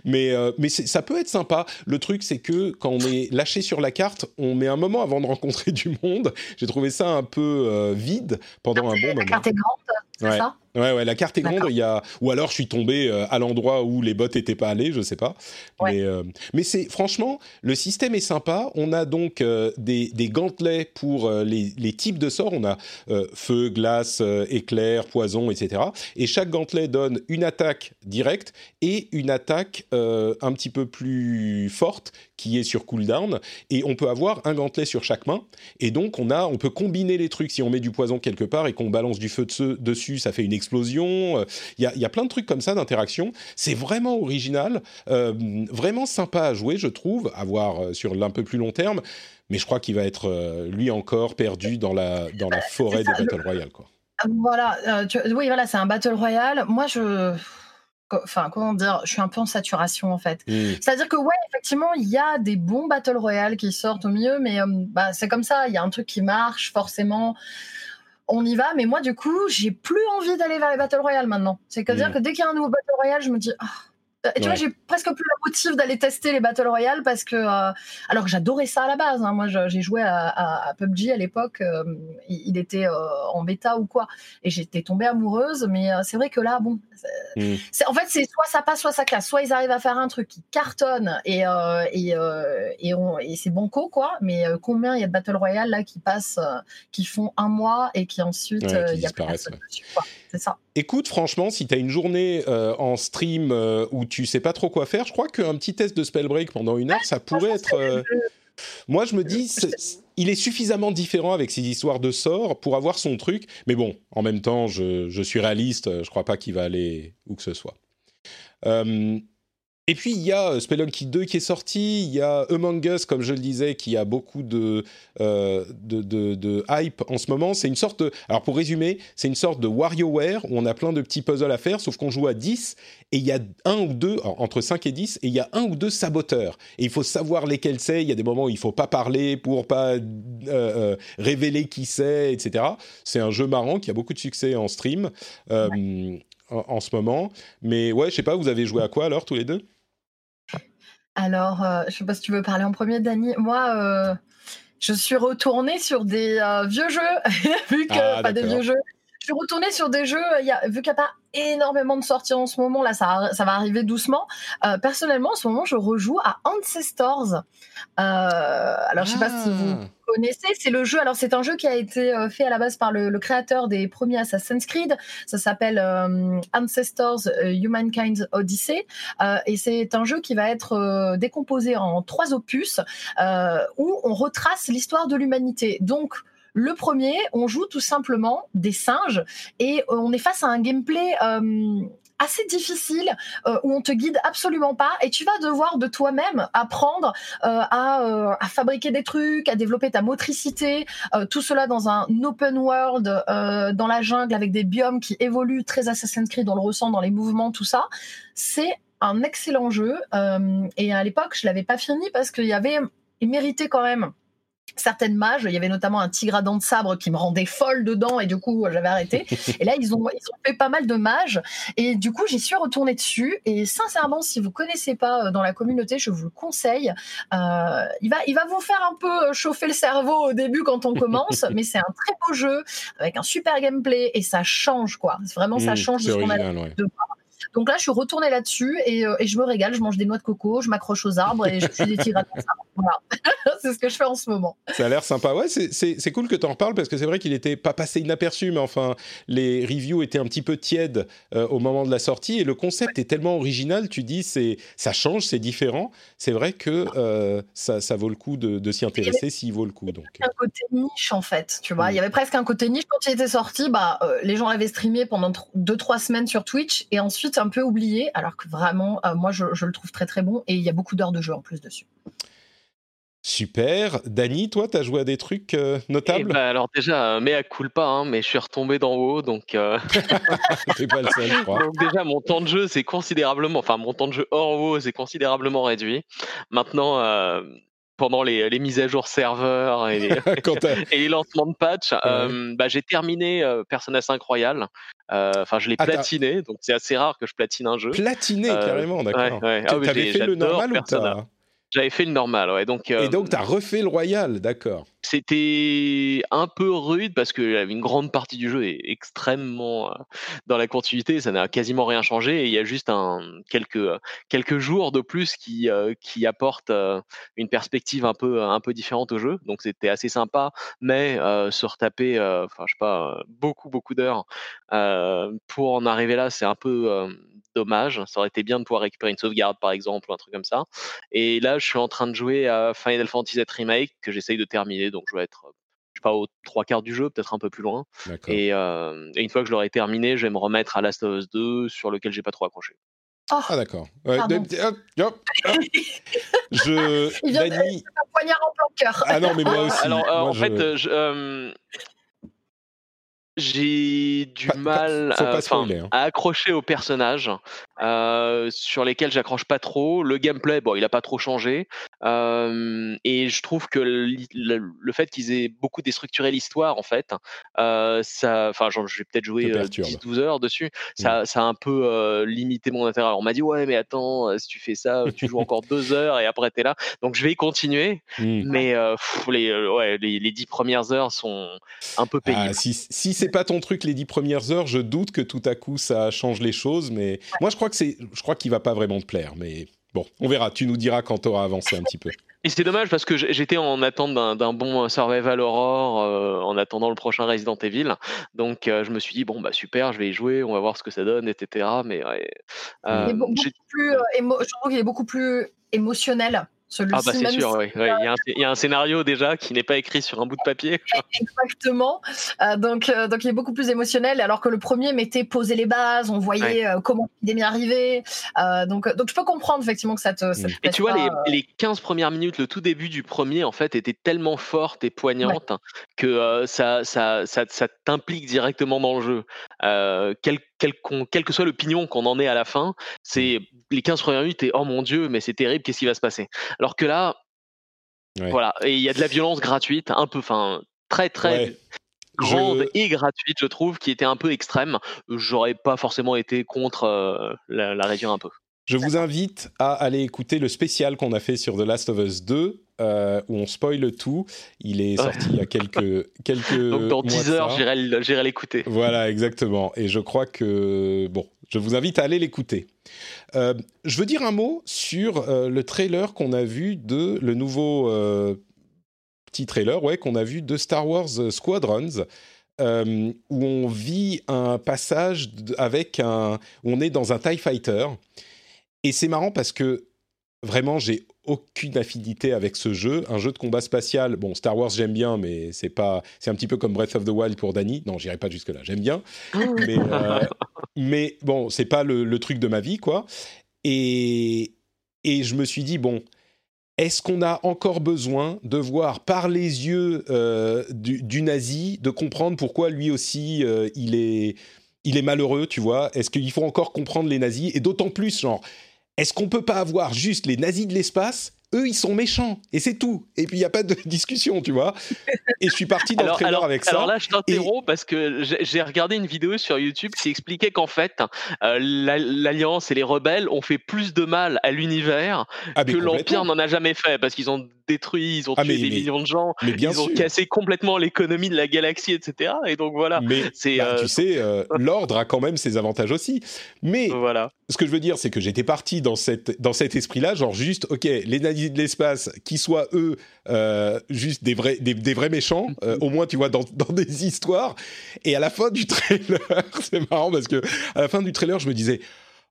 Speaker 1: Mais, euh, mais ça peut être sympa. Le truc, c'est que quand on est lâché sur la carte, on met un moment avant de rencontrer du monde. J'ai trouvé ça un peu euh, vide pendant un bon
Speaker 3: La
Speaker 1: moment.
Speaker 3: carte est grande, c'est
Speaker 1: Ouais.
Speaker 3: ça?
Speaker 1: Ouais, ouais, la carte est grande. Il y a, ou alors je suis tombé euh, à l'endroit où les bots étaient pas allés, je sais pas.
Speaker 3: Ouais.
Speaker 1: Mais, euh, mais c'est franchement, le système est sympa. On a donc euh, des, des gantelets pour les, les types de sorts. On a feu, glace, éclair, poison, etc. Et chaque gantelet donne une attaque directe et une attaque un petit peu plus forte qui est sur cooldown. Et on peut avoir un gantelet sur chaque main. Et donc on a, on peut combiner les trucs. Si on met du poison quelque part et qu'on balance du feu de- dessus, ça fait une explosion. Euh, Il y, a, il y a plein de trucs comme ça d'interaction. C'est vraiment original, euh, vraiment sympa à jouer, je trouve, à voir euh, sur l'un peu plus long terme. Mais je crois qu'il va être lui encore perdu dans la dans la forêt des battle royale, quoi.
Speaker 3: Voilà, tu- oui, voilà, c'est un battle royale. Moi, je, enfin, comment dire, je suis un peu en saturation en fait.
Speaker 1: Hmm.
Speaker 3: C'est-à-dire que ouais, effectivement, il y a des bons battle royale qui sortent au milieu, mais euh, bah, c'est comme ça. Il y a un truc qui marche, forcément. On y va, mais moi, du coup, j'ai plus envie d'aller vers les battle royale maintenant. C'est que dire
Speaker 1: Mm.
Speaker 3: que dès qu'il y a un nouveau battle royale, je me dis, ah, Euh, tu vois, j'ai presque plus le motif d'aller tester les Battle Royale parce que, euh, alors que j'adorais ça à la base. Hein. Moi, j'ai joué à, PUBG à l'époque. Euh, il, était en bêta ou quoi. Et j'étais tombée amoureuse. Mais c'est vrai que là, bon. Mm. En fait, c'est soit ça passe, soit ça casse. Soit ils arrivent à faire un truc qui cartonne et, et, et, et c'est banco, quoi. Mais combien il y a de Battle Royale là qui passent, qui font un mois et qui ensuite, il y a personne dessus, C'est ça.
Speaker 1: Écoute, franchement, si tu as une journée en stream où tu sais pas trop quoi faire. Je crois qu'un petit test de spellbreak pendant une heure, ça pourrait être. Euh, moi, je me dis, il est suffisamment différent avec ses histoires de sorts pour avoir son truc. Mais bon, en même temps, je, je suis réaliste. Je crois pas qu'il va aller où que ce soit. Euh, et puis il y a euh, Spelunky 2 qui est sorti, il y a Among Us, comme je le disais, qui a beaucoup de, euh, de, de, hype en ce moment. C'est une sorte de... Alors pour résumer, c'est une sorte de WarioWare où on a plein de petits puzzles à faire, sauf qu'on joue à 10 et il y a un ou deux, entre 5 et 10, et il y a un ou deux saboteurs. Et il faut savoir lesquels c'est. Il y a des moments où il faut pas parler pour pas euh, révéler qui c'est, etc. C'est un jeu marrant qui a beaucoup de succès en stream. En, ce moment. Mais ouais, je sais pas, vous avez joué à quoi alors tous les deux?
Speaker 3: Alors, euh, je sais pas si tu veux parler en premier, Dani. Moi, euh, je suis retournée sur des euh, vieux jeux, vu que ah, pas des vieux jeux. Je suis retournée sur des jeux, y a, vu qu'il n'y a pas énormément de sorties en ce moment, là ça, ça va arriver doucement. personnellement, en ce moment, je rejoue à Ancestors. alors, je sais pas si vous ah connaissez, c'est le jeu. Alors, c'est un jeu qui a été euh, fait à la base par le, créateur des premiers Assassin's Creed. Ça s'appelle euh, Ancestors euh, Humankind's Odyssey. et c'est un jeu qui va être décomposé en trois opus où on retrace l'histoire de l'humanité. Donc, le premier, on joue tout simplement des singes et on est face à un gameplay assez difficile euh, où on te guide absolument pas et tu vas devoir de toi-même apprendre euh, euh, à, fabriquer des trucs, à développer ta motricité, tout cela dans un open world dans la jungle avec des biomes qui évoluent très Assassin's Creed, on le ressent dans les mouvements, tout ça. C'est un excellent jeu et à l'époque je l'avais pas fini parce qu'il y avait il méritait quand même certaines mages. Il y avait notamment un tigre à dents de sabre qui me rendait folle dedans et du coup j'avais arrêté. Et là ils ont, ils ont fait pas mal de mages et du coup j'y suis retournée dessus. Et sincèrement, si vous connaissez pas euh, dans la communauté, je vous le conseille. Euh, il va, il va vous faire un peu euh, chauffer le cerveau au début quand on commence, mais c'est un très beau jeu avec un super gameplay et ça change quoi. Vraiment ça mmh, change de ce qu'on a de donc là, je suis retournée là-dessus euh, et, je me régale. Je mange des noix de coco, je m'accroche aux arbres et je suis des tigres Voilà, c'est ce que je fais en ce moment.
Speaker 1: Ça a l'air sympa. Ouais, c'est cool que tu en reparles parce que c'est vrai qu'il n'était pas passé inaperçu, mais enfin, les reviews étaient un petit peu tièdes euh, au moment de la sortie et le concept est tellement original. Tu dis, c'est ça change, c'est différent. C'est vrai que euh, ça, vaut le coup de, s'y intéresser s'il vaut le coup. Donc.
Speaker 3: Un côté niche en fait, tu vois. Il y avait presque un côté niche quand il était sorti. Bah, les gens l'avaient streamé pendant 2-3 semaines sur Twitch et ensuite un peu oublié, alors que vraiment, euh, moi, je, le trouve très très bon et il y a beaucoup d'heures de jeu en plus dessus.
Speaker 1: Super. Dany, toi, tu as joué à des trucs euh, notables?
Speaker 2: Eh ben, Alors déjà, mais à coule pas, hein, mais je suis retombé d'en haut, donc... Euh,
Speaker 1: pas le seul, je crois.
Speaker 2: Donc déjà, mon temps de jeu, c'est considérablement... Enfin, mon temps de jeu hors haut, c'est considérablement réduit. Maintenant, pendant les, mises à jour serveurs et les, lancements de patch, euh, bah, j'ai terminé euh, Persona 5 Royal. Euh, enfin, je l'ai platiné, donc c'est assez rare que je platine un jeu.
Speaker 1: Platiné carrément, d'accord. Ouais, ah T'avais fait le normal ou
Speaker 2: J'avais fait le normal, ouais. Donc,
Speaker 1: et donc, tu as refait le Royal, d'accord.
Speaker 2: C'était un peu rude parce que une grande partie du jeu est extrêmement euh, dans la continuité, ça n'a quasiment rien changé et il y a juste un, quelques, euh, quelques jours de plus qui, euh, qui apportent une perspective un peu, un peu différente au jeu. Donc c'était assez sympa, mais se retaper, enfin je sais pas, beaucoup, beaucoup d'heures pour en arriver là, c'est un peu dommage. Ça aurait été bien de pouvoir récupérer une sauvegarde, par exemple, ou un truc comme ça. Et là, je suis en train de jouer à Final Fantasy VII Remake, que j'essaye de terminer. Donc, je vais être, je sais pas, aux trois quarts du jeu, peut-être un peu plus loin. Et, une fois que je l'aurai terminé, je vais me remettre à Last of Us 2, sur lequel j'ai pas trop accroché.
Speaker 1: Oh, ah d'accord. je.
Speaker 3: Il vient Dany... un poignard en plein cœur.
Speaker 1: Ah non, mais moi aussi.
Speaker 2: Alors, en fait, je, j'ai du
Speaker 1: Pas-
Speaker 2: mal à,
Speaker 1: hein.
Speaker 2: à accrocher aux personnages euh, sur lesquels j'accroche pas trop. Le gameplay, bon, il a pas trop changé. Euh, et je trouve que le, le fait qu'ils aient beaucoup déstructuré l'histoire, en fait, euh, ça, enfin, genre, j'ai peut-être
Speaker 1: perturbe.
Speaker 2: 10-12 heures dessus. Ça, ça a un peu limité mon intérêt. Alors, on m'a dit, ouais, mais attends, si tu fais ça, tu joues encore deux heures et après t'es là. Donc, je vais y continuer.
Speaker 1: Hmm.
Speaker 2: Mais pff, les, ouais, les, les dix premières heures sont un peu pénibles.
Speaker 1: Ah, si si c'est pas ton truc les dix premières heures, je doute que tout à coup ça change les choses. Mais moi, je crois que c'est, je crois qu'il va pas vraiment te plaire. Mais bon, on verra. Tu nous diras quand t'auras avancé un petit peu.
Speaker 2: Et c'est dommage parce que j'étais en attente d'un d'un bon Survival Horror, euh, en attendant le prochain Resident Evil. Donc euh, je me suis dit bon bah super, je vais y jouer, on va voir ce que ça donne, etc. Mais ouais, euh,
Speaker 3: Il est beaucoup
Speaker 2: j'ai-
Speaker 3: plus, euh, émo- je trouve qu'il est beaucoup plus émotionnel. Celui-ci,
Speaker 2: ah bah c'est sûr, ouais, ouais, il y, a un- il y a un scénario déjà qui n'est pas écrit sur un bout de papier.
Speaker 3: Exactement. Euh, donc, euh, donc, il est beaucoup plus émotionnel, alors que le premier mettait poser les bases, on voyait euh, comment l'épidémie arrivait. Euh, donc, donc, je peux comprendre effectivement que ça te. ça te
Speaker 2: Et tu vois,
Speaker 3: pas,
Speaker 2: les, les 15 premières minutes, le tout début du premier, en fait, étaient tellement fortes et poignantes que ça, ça, ça, ça t'implique directement dans le jeu. Quel, quel, qu'on- quel que soit le pignon qu'on en ait à la fin, c'est les 15 premières minutes et oh mon dieu, mais c'est terrible, qu'est-ce qui va se passer? Alors que là,
Speaker 1: Ouais.
Speaker 2: voilà, et il y a de la violence gratuite, un peu, enfin, très, très.
Speaker 1: Ouais.
Speaker 2: grande
Speaker 1: Je-
Speaker 2: et gratuite, je trouve, qui était un peu extrême. J'aurais pas forcément été contre euh, la, la réduire un peu.
Speaker 1: Je vous invite à aller écouter le spécial qu'on a fait sur The Last of Us 2, euh, où on spoil tout. Il est sorti il y a quelques, quelques
Speaker 2: Donc dans
Speaker 1: mois
Speaker 2: 10
Speaker 1: de
Speaker 2: heures, j'irai l'écouter.
Speaker 1: Voilà, exactement. Et je crois que... Bon, je vous invite à aller l'écouter. Euh, je veux dire un mot sur euh, le trailer qu'on a vu de... Le nouveau petit trailer, ouais, qu'on a vu de Star Wars Squadrons. euh, où on vit un passage avec un... où on est dans un TIE Fighter. Et c'est marrant parce que vraiment, j'ai aucune affinité avec ce jeu. Un jeu de combat spatial, bon, Star Wars, j'aime bien, mais c'est pas, c'est un petit peu comme Breath of the Wild pour Danny. Non, j'irai pas jusque là. J'aime bien, mais, euh, mais bon, c'est pas le, le truc de ma vie, quoi. Et et je me suis dit bon. Est-ce qu'on a encore besoin de voir par les yeux euh, du, du nazi, de comprendre pourquoi lui aussi euh, il est il est malheureux, tu vois? Est-ce qu'il faut encore comprendre les nazis? Et d'autant plus, genre, est-ce qu'on peut pas avoir juste les nazis de l'espace? Eux, ils sont méchants, et c'est tout. Et puis, il n'y a pas de discussion, tu vois Et je suis parti trailer avec ça.
Speaker 2: alors là, je t'interromps parce que j'ai regardé une vidéo sur YouTube qui expliquait qu'en fait, euh, la- l'Alliance et les rebelles ont fait plus de mal à l'univers
Speaker 1: Ah,
Speaker 2: que l'Empire n'en a jamais fait parce qu'ils ont détruit, ils ont
Speaker 1: Ah,
Speaker 2: tué
Speaker 1: mais-
Speaker 2: des
Speaker 1: mais-
Speaker 2: millions de gens,
Speaker 1: Mais bien
Speaker 2: ils ont cassé complètement l'économie de la galaxie, etc. Et donc voilà,
Speaker 1: Mais
Speaker 2: c'est
Speaker 1: bah,
Speaker 2: euh,
Speaker 1: tu sais, euh, l'ordre a quand même ses avantages aussi. Mais
Speaker 2: voilà.
Speaker 1: ce que je veux dire, c'est que j'étais parti dans, cette, dans cet esprit-là, genre juste, ok, les nazis de l'espace, qui soient eux euh, juste des vrais, des, des vrais méchants, euh, au moins, tu vois, dans, dans des histoires. Et à la fin du trailer, c'est marrant parce que à la fin du trailer, je me disais.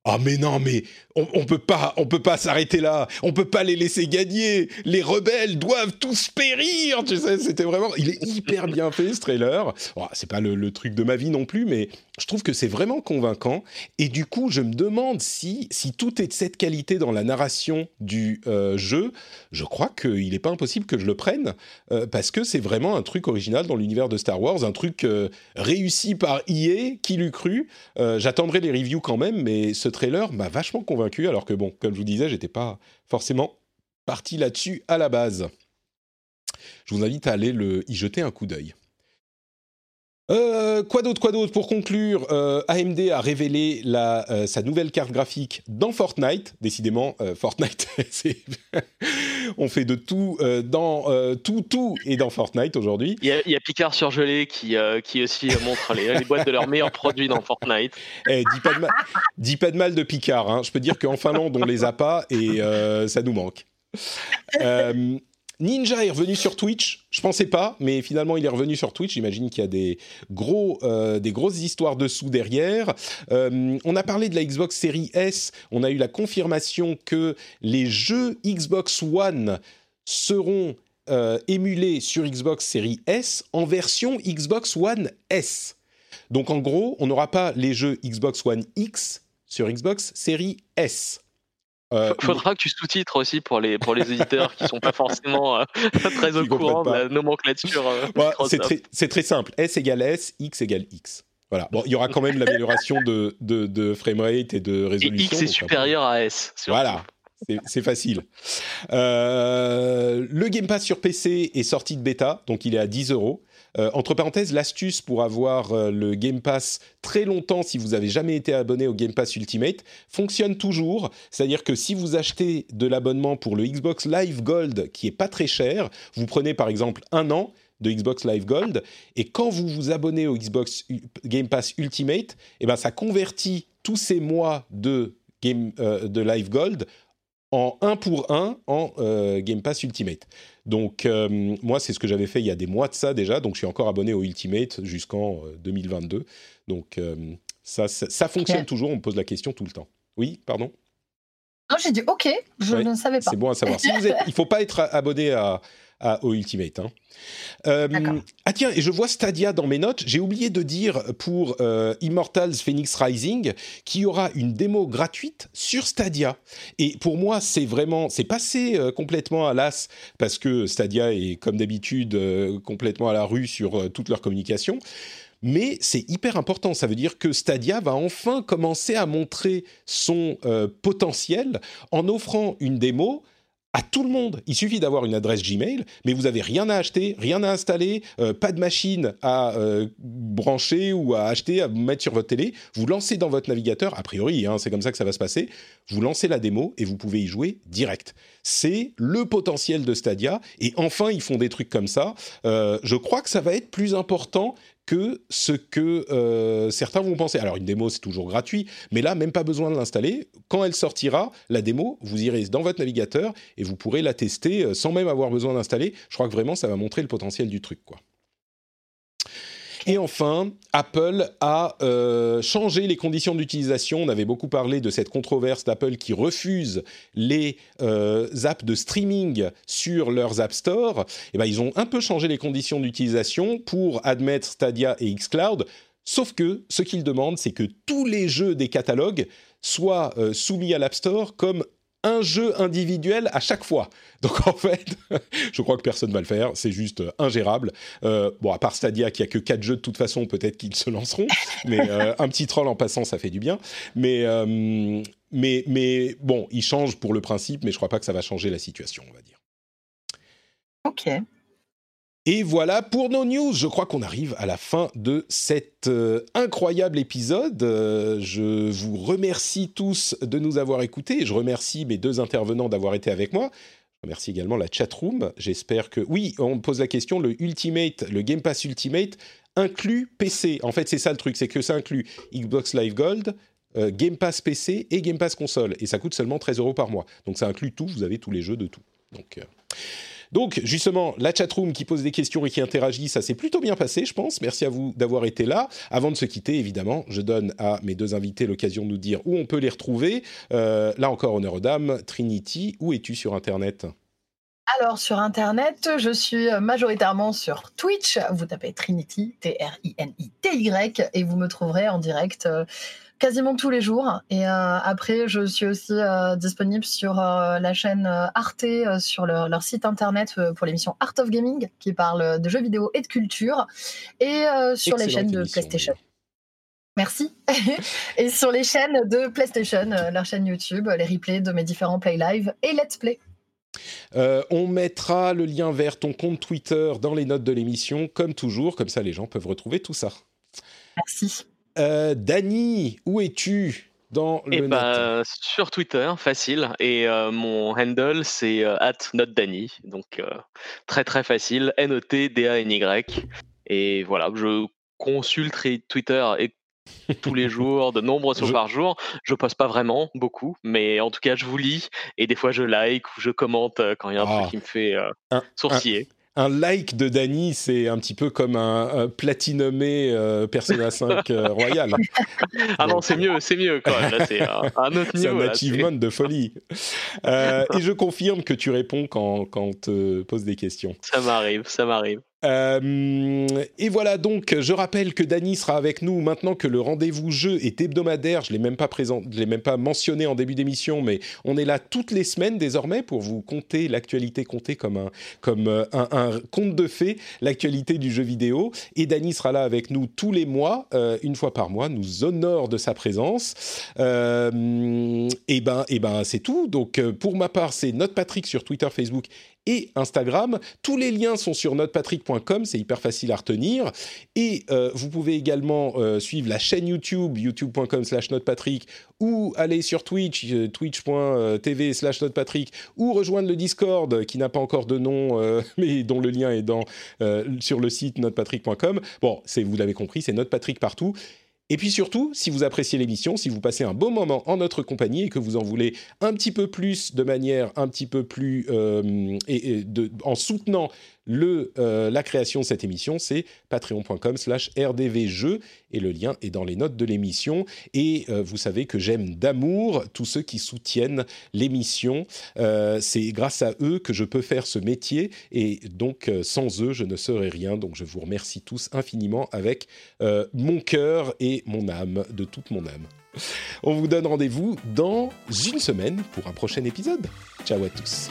Speaker 1: Ah mais non mais on, on peut pas on peut pas s'arrêter là. On peut pas les laisser gagner. Les rebelles doivent tous périr. Tu sais c'était vraiment il est hyper bien fait ce trailer. Bon, c'est pas le, truc de ma vie non plus mais je trouve que c'est vraiment convaincant. Et du coup je me demande si si tout est de cette qualité dans la narration du euh, jeu. Je crois qu'il n'est pas impossible que je le prenne euh, parce que c'est vraiment un truc original dans l'univers de Star Wars un truc euh, réussi par EA qui l'eût cru. J'attendrai les reviews quand même mais ce trailer m'a vachement convaincu alors que bon comme je vous disais j'étais pas forcément parti là-dessus à la base. Je vous invite à aller le, y jeter un coup d'œil euh, quoi d'autre, quoi d'autre? Pour conclure, euh, AMD a révélé la, euh, sa nouvelle carte graphique dans Fortnite. Décidément, Fortnite, on fait de tout dans tout, tout et dans Fortnite aujourd'hui.
Speaker 2: Il y, a, il y a Picard surgelé qui, qui aussi montre les, les boîtes de leurs meilleurs produits dans Fortnite.
Speaker 1: Eh, dis, pas de mal, dis pas de mal de Picard. Hein. Je peux dire qu'en Finlande, on les a pas et ça nous manque. Ninja est revenu sur Twitch. Je pensais pas, mais finalement il est revenu sur Twitch. J'imagine qu'il y a des euh, grosses histoires dessous derrière. Euh, on a parlé de la Xbox Series S. On a eu la confirmation que les jeux Xbox One seront euh, émulés sur Xbox Series S en version Xbox One S. Donc en gros, on n'aura pas les jeux Xbox One X sur Xbox Series S. Euh,
Speaker 2: Faudra que tu sous-titres aussi pour les, pour les éditeurs qui sont pas forcément euh, très au courant de la nomenclature. euh,
Speaker 1: Ouais, c'est très, simple. S égale S, X égale X. Voilà. Bon, il y aura quand même l'amélioration de, de, de framerate et de
Speaker 2: Et
Speaker 1: résolution.
Speaker 2: X est supérieur à S.
Speaker 1: Voilà. C'est- C'est facile. Euh, le Game Pass sur PC est sorti de bêta, donc il est à 10 euros. Euh, entre parenthèses, l'astuce pour avoir euh, le Game Pass très longtemps, si vous avez jamais été abonné au Game Pass Ultimate, fonctionne toujours. C'est-à-dire que si vous achetez de l'abonnement pour le Xbox Live Gold, qui est pas très cher, vous prenez par exemple un an de Xbox Live Gold, et quand vous vous abonnez au Xbox Game Pass Ultimate, eh ben ça convertit tous ces mois de Game euh, de Live Gold en un pour un en euh, Game Pass Ultimate. Donc euh, moi c'est ce que j'avais fait il y a des mois de ça déjà, donc je suis encore abonné au Ultimate jusqu'en euh, 2022. Donc euh, ça, ça, ça fonctionne toujours, on me pose la question tout le temps. Oui, pardon?
Speaker 3: Non, j'ai dit OK, je
Speaker 1: Ouais,
Speaker 3: ne savais pas.
Speaker 1: C'est bon à savoir. Si vous êtes, il faut pas être abonné à, à- au Ultimate. hein. Euh, ah tiens, et je vois Stadia dans mes notes. J'ai oublié de dire pour euh, Immortals Phoenix Rising qu'il y aura une démo gratuite sur Stadia. Et pour moi, c'est vraiment, c'est passé euh, complètement à l'as parce que Stadia est comme d'habitude complètement à la rue sur toute leur communication. Mais c'est hyper important. Ça veut dire que Stadia va enfin commencer à montrer son euh, potentiel en offrant une démo à tout le monde. Il suffit d'avoir une adresse Gmail, mais vous n'avez rien à acheter, rien à installer, euh, pas de machine à euh, brancher ou à acheter, à mettre sur votre télé. Vous lancez dans votre navigateur, a priori, hein, c'est comme ça que ça va se passer. Vous lancez la démo et vous pouvez y jouer direct. C'est le potentiel de Stadia. Et enfin, ils font des trucs comme ça. Euh, je crois que ça va être plus important que ce que euh, certains vont penser. Alors une démo c'est toujours gratuit, mais là même pas besoin de l'installer. Quand elle sortira, la démo, vous irez dans votre navigateur et vous pourrez la tester euh, sans même avoir besoin d'installer. Je crois que vraiment ça va montrer le potentiel du truc, quoi. Et enfin, Apple a euh, changé les conditions d'utilisation. On avait beaucoup parlé de cette controverse d'Apple qui refuse les euh, apps de streaming sur leurs App Store. Et ben, ils ont un peu changé les conditions d'utilisation pour admettre Stadia et xCloud. Sauf que ce qu'ils demandent, c'est que tous les jeux des catalogues soient euh, soumis à l'App Store comme un jeu individuel à chaque fois. Donc en fait, je crois que personne ne va le faire, c'est juste euh, ingérable. Euh, bon, à part Stadia qui a que 4 jeux de toute façon, peut-être qu'ils se lanceront, mais euh, un petit troll en passant, ça fait du bien. Mais, euh, mais, mais bon, ils changent pour le principe, mais je crois pas que ça va changer la situation, on va dire.
Speaker 3: OK.
Speaker 1: Et voilà pour nos news. Je crois qu'on arrive à la fin de cet euh, incroyable épisode. Euh, je vous remercie tous de nous avoir écoutés. Je remercie mes deux intervenants d'avoir été avec moi. Je remercie également la chatroom. J'espère que... Oui, on me pose la question, le Ultimate, le Game Pass Ultimate inclut PC. En fait, c'est ça le truc, c'est que ça inclut Xbox Live Gold, euh, Game Pass PC et Game Pass console. Et ça coûte seulement 13 euros par mois. Donc ça inclut tout, vous avez tous les jeux de tout. Donc... donc, justement, la chatroom qui pose des questions et qui interagit, ça s'est plutôt bien passé, je pense. Merci à vous d'avoir été là. Avant de se quitter, évidemment, je donne à mes deux invités l'occasion de nous dire où on peut les retrouver. Euh, là encore, honneur aux dames. Trinity, où es-tu sur Internet?
Speaker 3: Alors, sur Internet, je suis majoritairement sur Twitch. Vous tapez Trinity, T-R-I-N-I-T-Y, et vous me trouverez en direct euh, quasiment tous les jours. Et euh, après, je suis aussi euh, disponible sur euh, la chaîne Arte, sur leur, leur site internet pour l'émission Art of Gaming, qui parle de jeux vidéo et de culture, et sur les chaînes de PlayStation. Merci. et sur les chaînes de PlayStation, leur chaîne YouTube, les replays de mes différents Play Live et Let's Play.
Speaker 1: Euh, on mettra le lien vers ton compte Twitter dans les notes de l'émission, comme toujours, comme ça les gens peuvent retrouver tout ça.
Speaker 3: Merci.
Speaker 1: Euh, Dany, où es-tu dans le
Speaker 2: Et
Speaker 1: net
Speaker 2: bah, sur Twitter, facile. Et euh, mon handle, c'est euh, @notdany. Donc très très facile. N-O-T-D-A-N-Y. Et voilà, je consulte Twitter et tous les jours, de nombreuses fois
Speaker 1: Je-
Speaker 2: par jour. Je poste pas vraiment beaucoup, mais en tout cas, je vous lis et des fois je like ou je commente quand il y a un
Speaker 1: Ah.
Speaker 2: truc qui me fait euh,
Speaker 1: Un-
Speaker 2: sourciller.
Speaker 1: un like de Dany, c'est un petit peu comme un, un platinomé euh, Persona 5 euh, Royal.
Speaker 2: Ah non, c'est mieux, c'est mieux quand même. Là, c'est un, un autre
Speaker 1: C'est
Speaker 2: niveau.
Speaker 1: un
Speaker 2: là, c'est-
Speaker 1: achievement de folie. Euh, et je confirme que tu réponds quand, quand on te pose des questions.
Speaker 2: Ça m'arrive, ça m'arrive.
Speaker 1: Euh, et voilà donc, je rappelle que Dany sera avec nous maintenant que le rendez-vous jeu est hebdomadaire. Je l'ai même pas présent, l'ai même pas mentionné en début d'émission, mais on est là toutes les semaines désormais pour vous compter l'actualité, compter comme un comme euh, un, conte de fées l'actualité du jeu vidéo. Et Dany sera là avec nous tous les mois, euh, une fois par mois, nous honore de sa présence. Et ben et ben c'est tout. Donc pour ma part, c'est Note Patrick sur Twitter, Facebook et Instagram. Tous les liens sont sur notepatrick.com, c'est hyper facile à retenir. Et euh, vous pouvez également euh, suivre la chaîne YouTube, youtube.com slash notepatrick, ou aller sur Twitch, euh, twitch.tv slash notepatrick, ou rejoindre le Discord, qui n'a pas encore de nom, mais dont le lien est dans, sur le site notepatrick.com. Bon, vous l'avez compris, c'est notepatrick partout. Et puis surtout, si vous appréciez l'émission, si vous passez un bon moment en notre compagnie et que vous en voulez un petit peu plus de manière un petit peu plus euh, en soutenant le, euh, la création de cette émission, c'est patreon.com slash rdvjeux et le lien est dans les notes de l'émission. Et euh, vous savez que j'aime d'amour tous ceux qui soutiennent l'émission. Euh, c'est grâce à eux que je peux faire ce métier et donc sans eux, je ne serais rien. Donc je vous remercie tous infiniment avec mon cœur et mon âme, de toute mon âme. On vous donne rendez-vous dans une semaine pour un prochain épisode. Ciao à tous.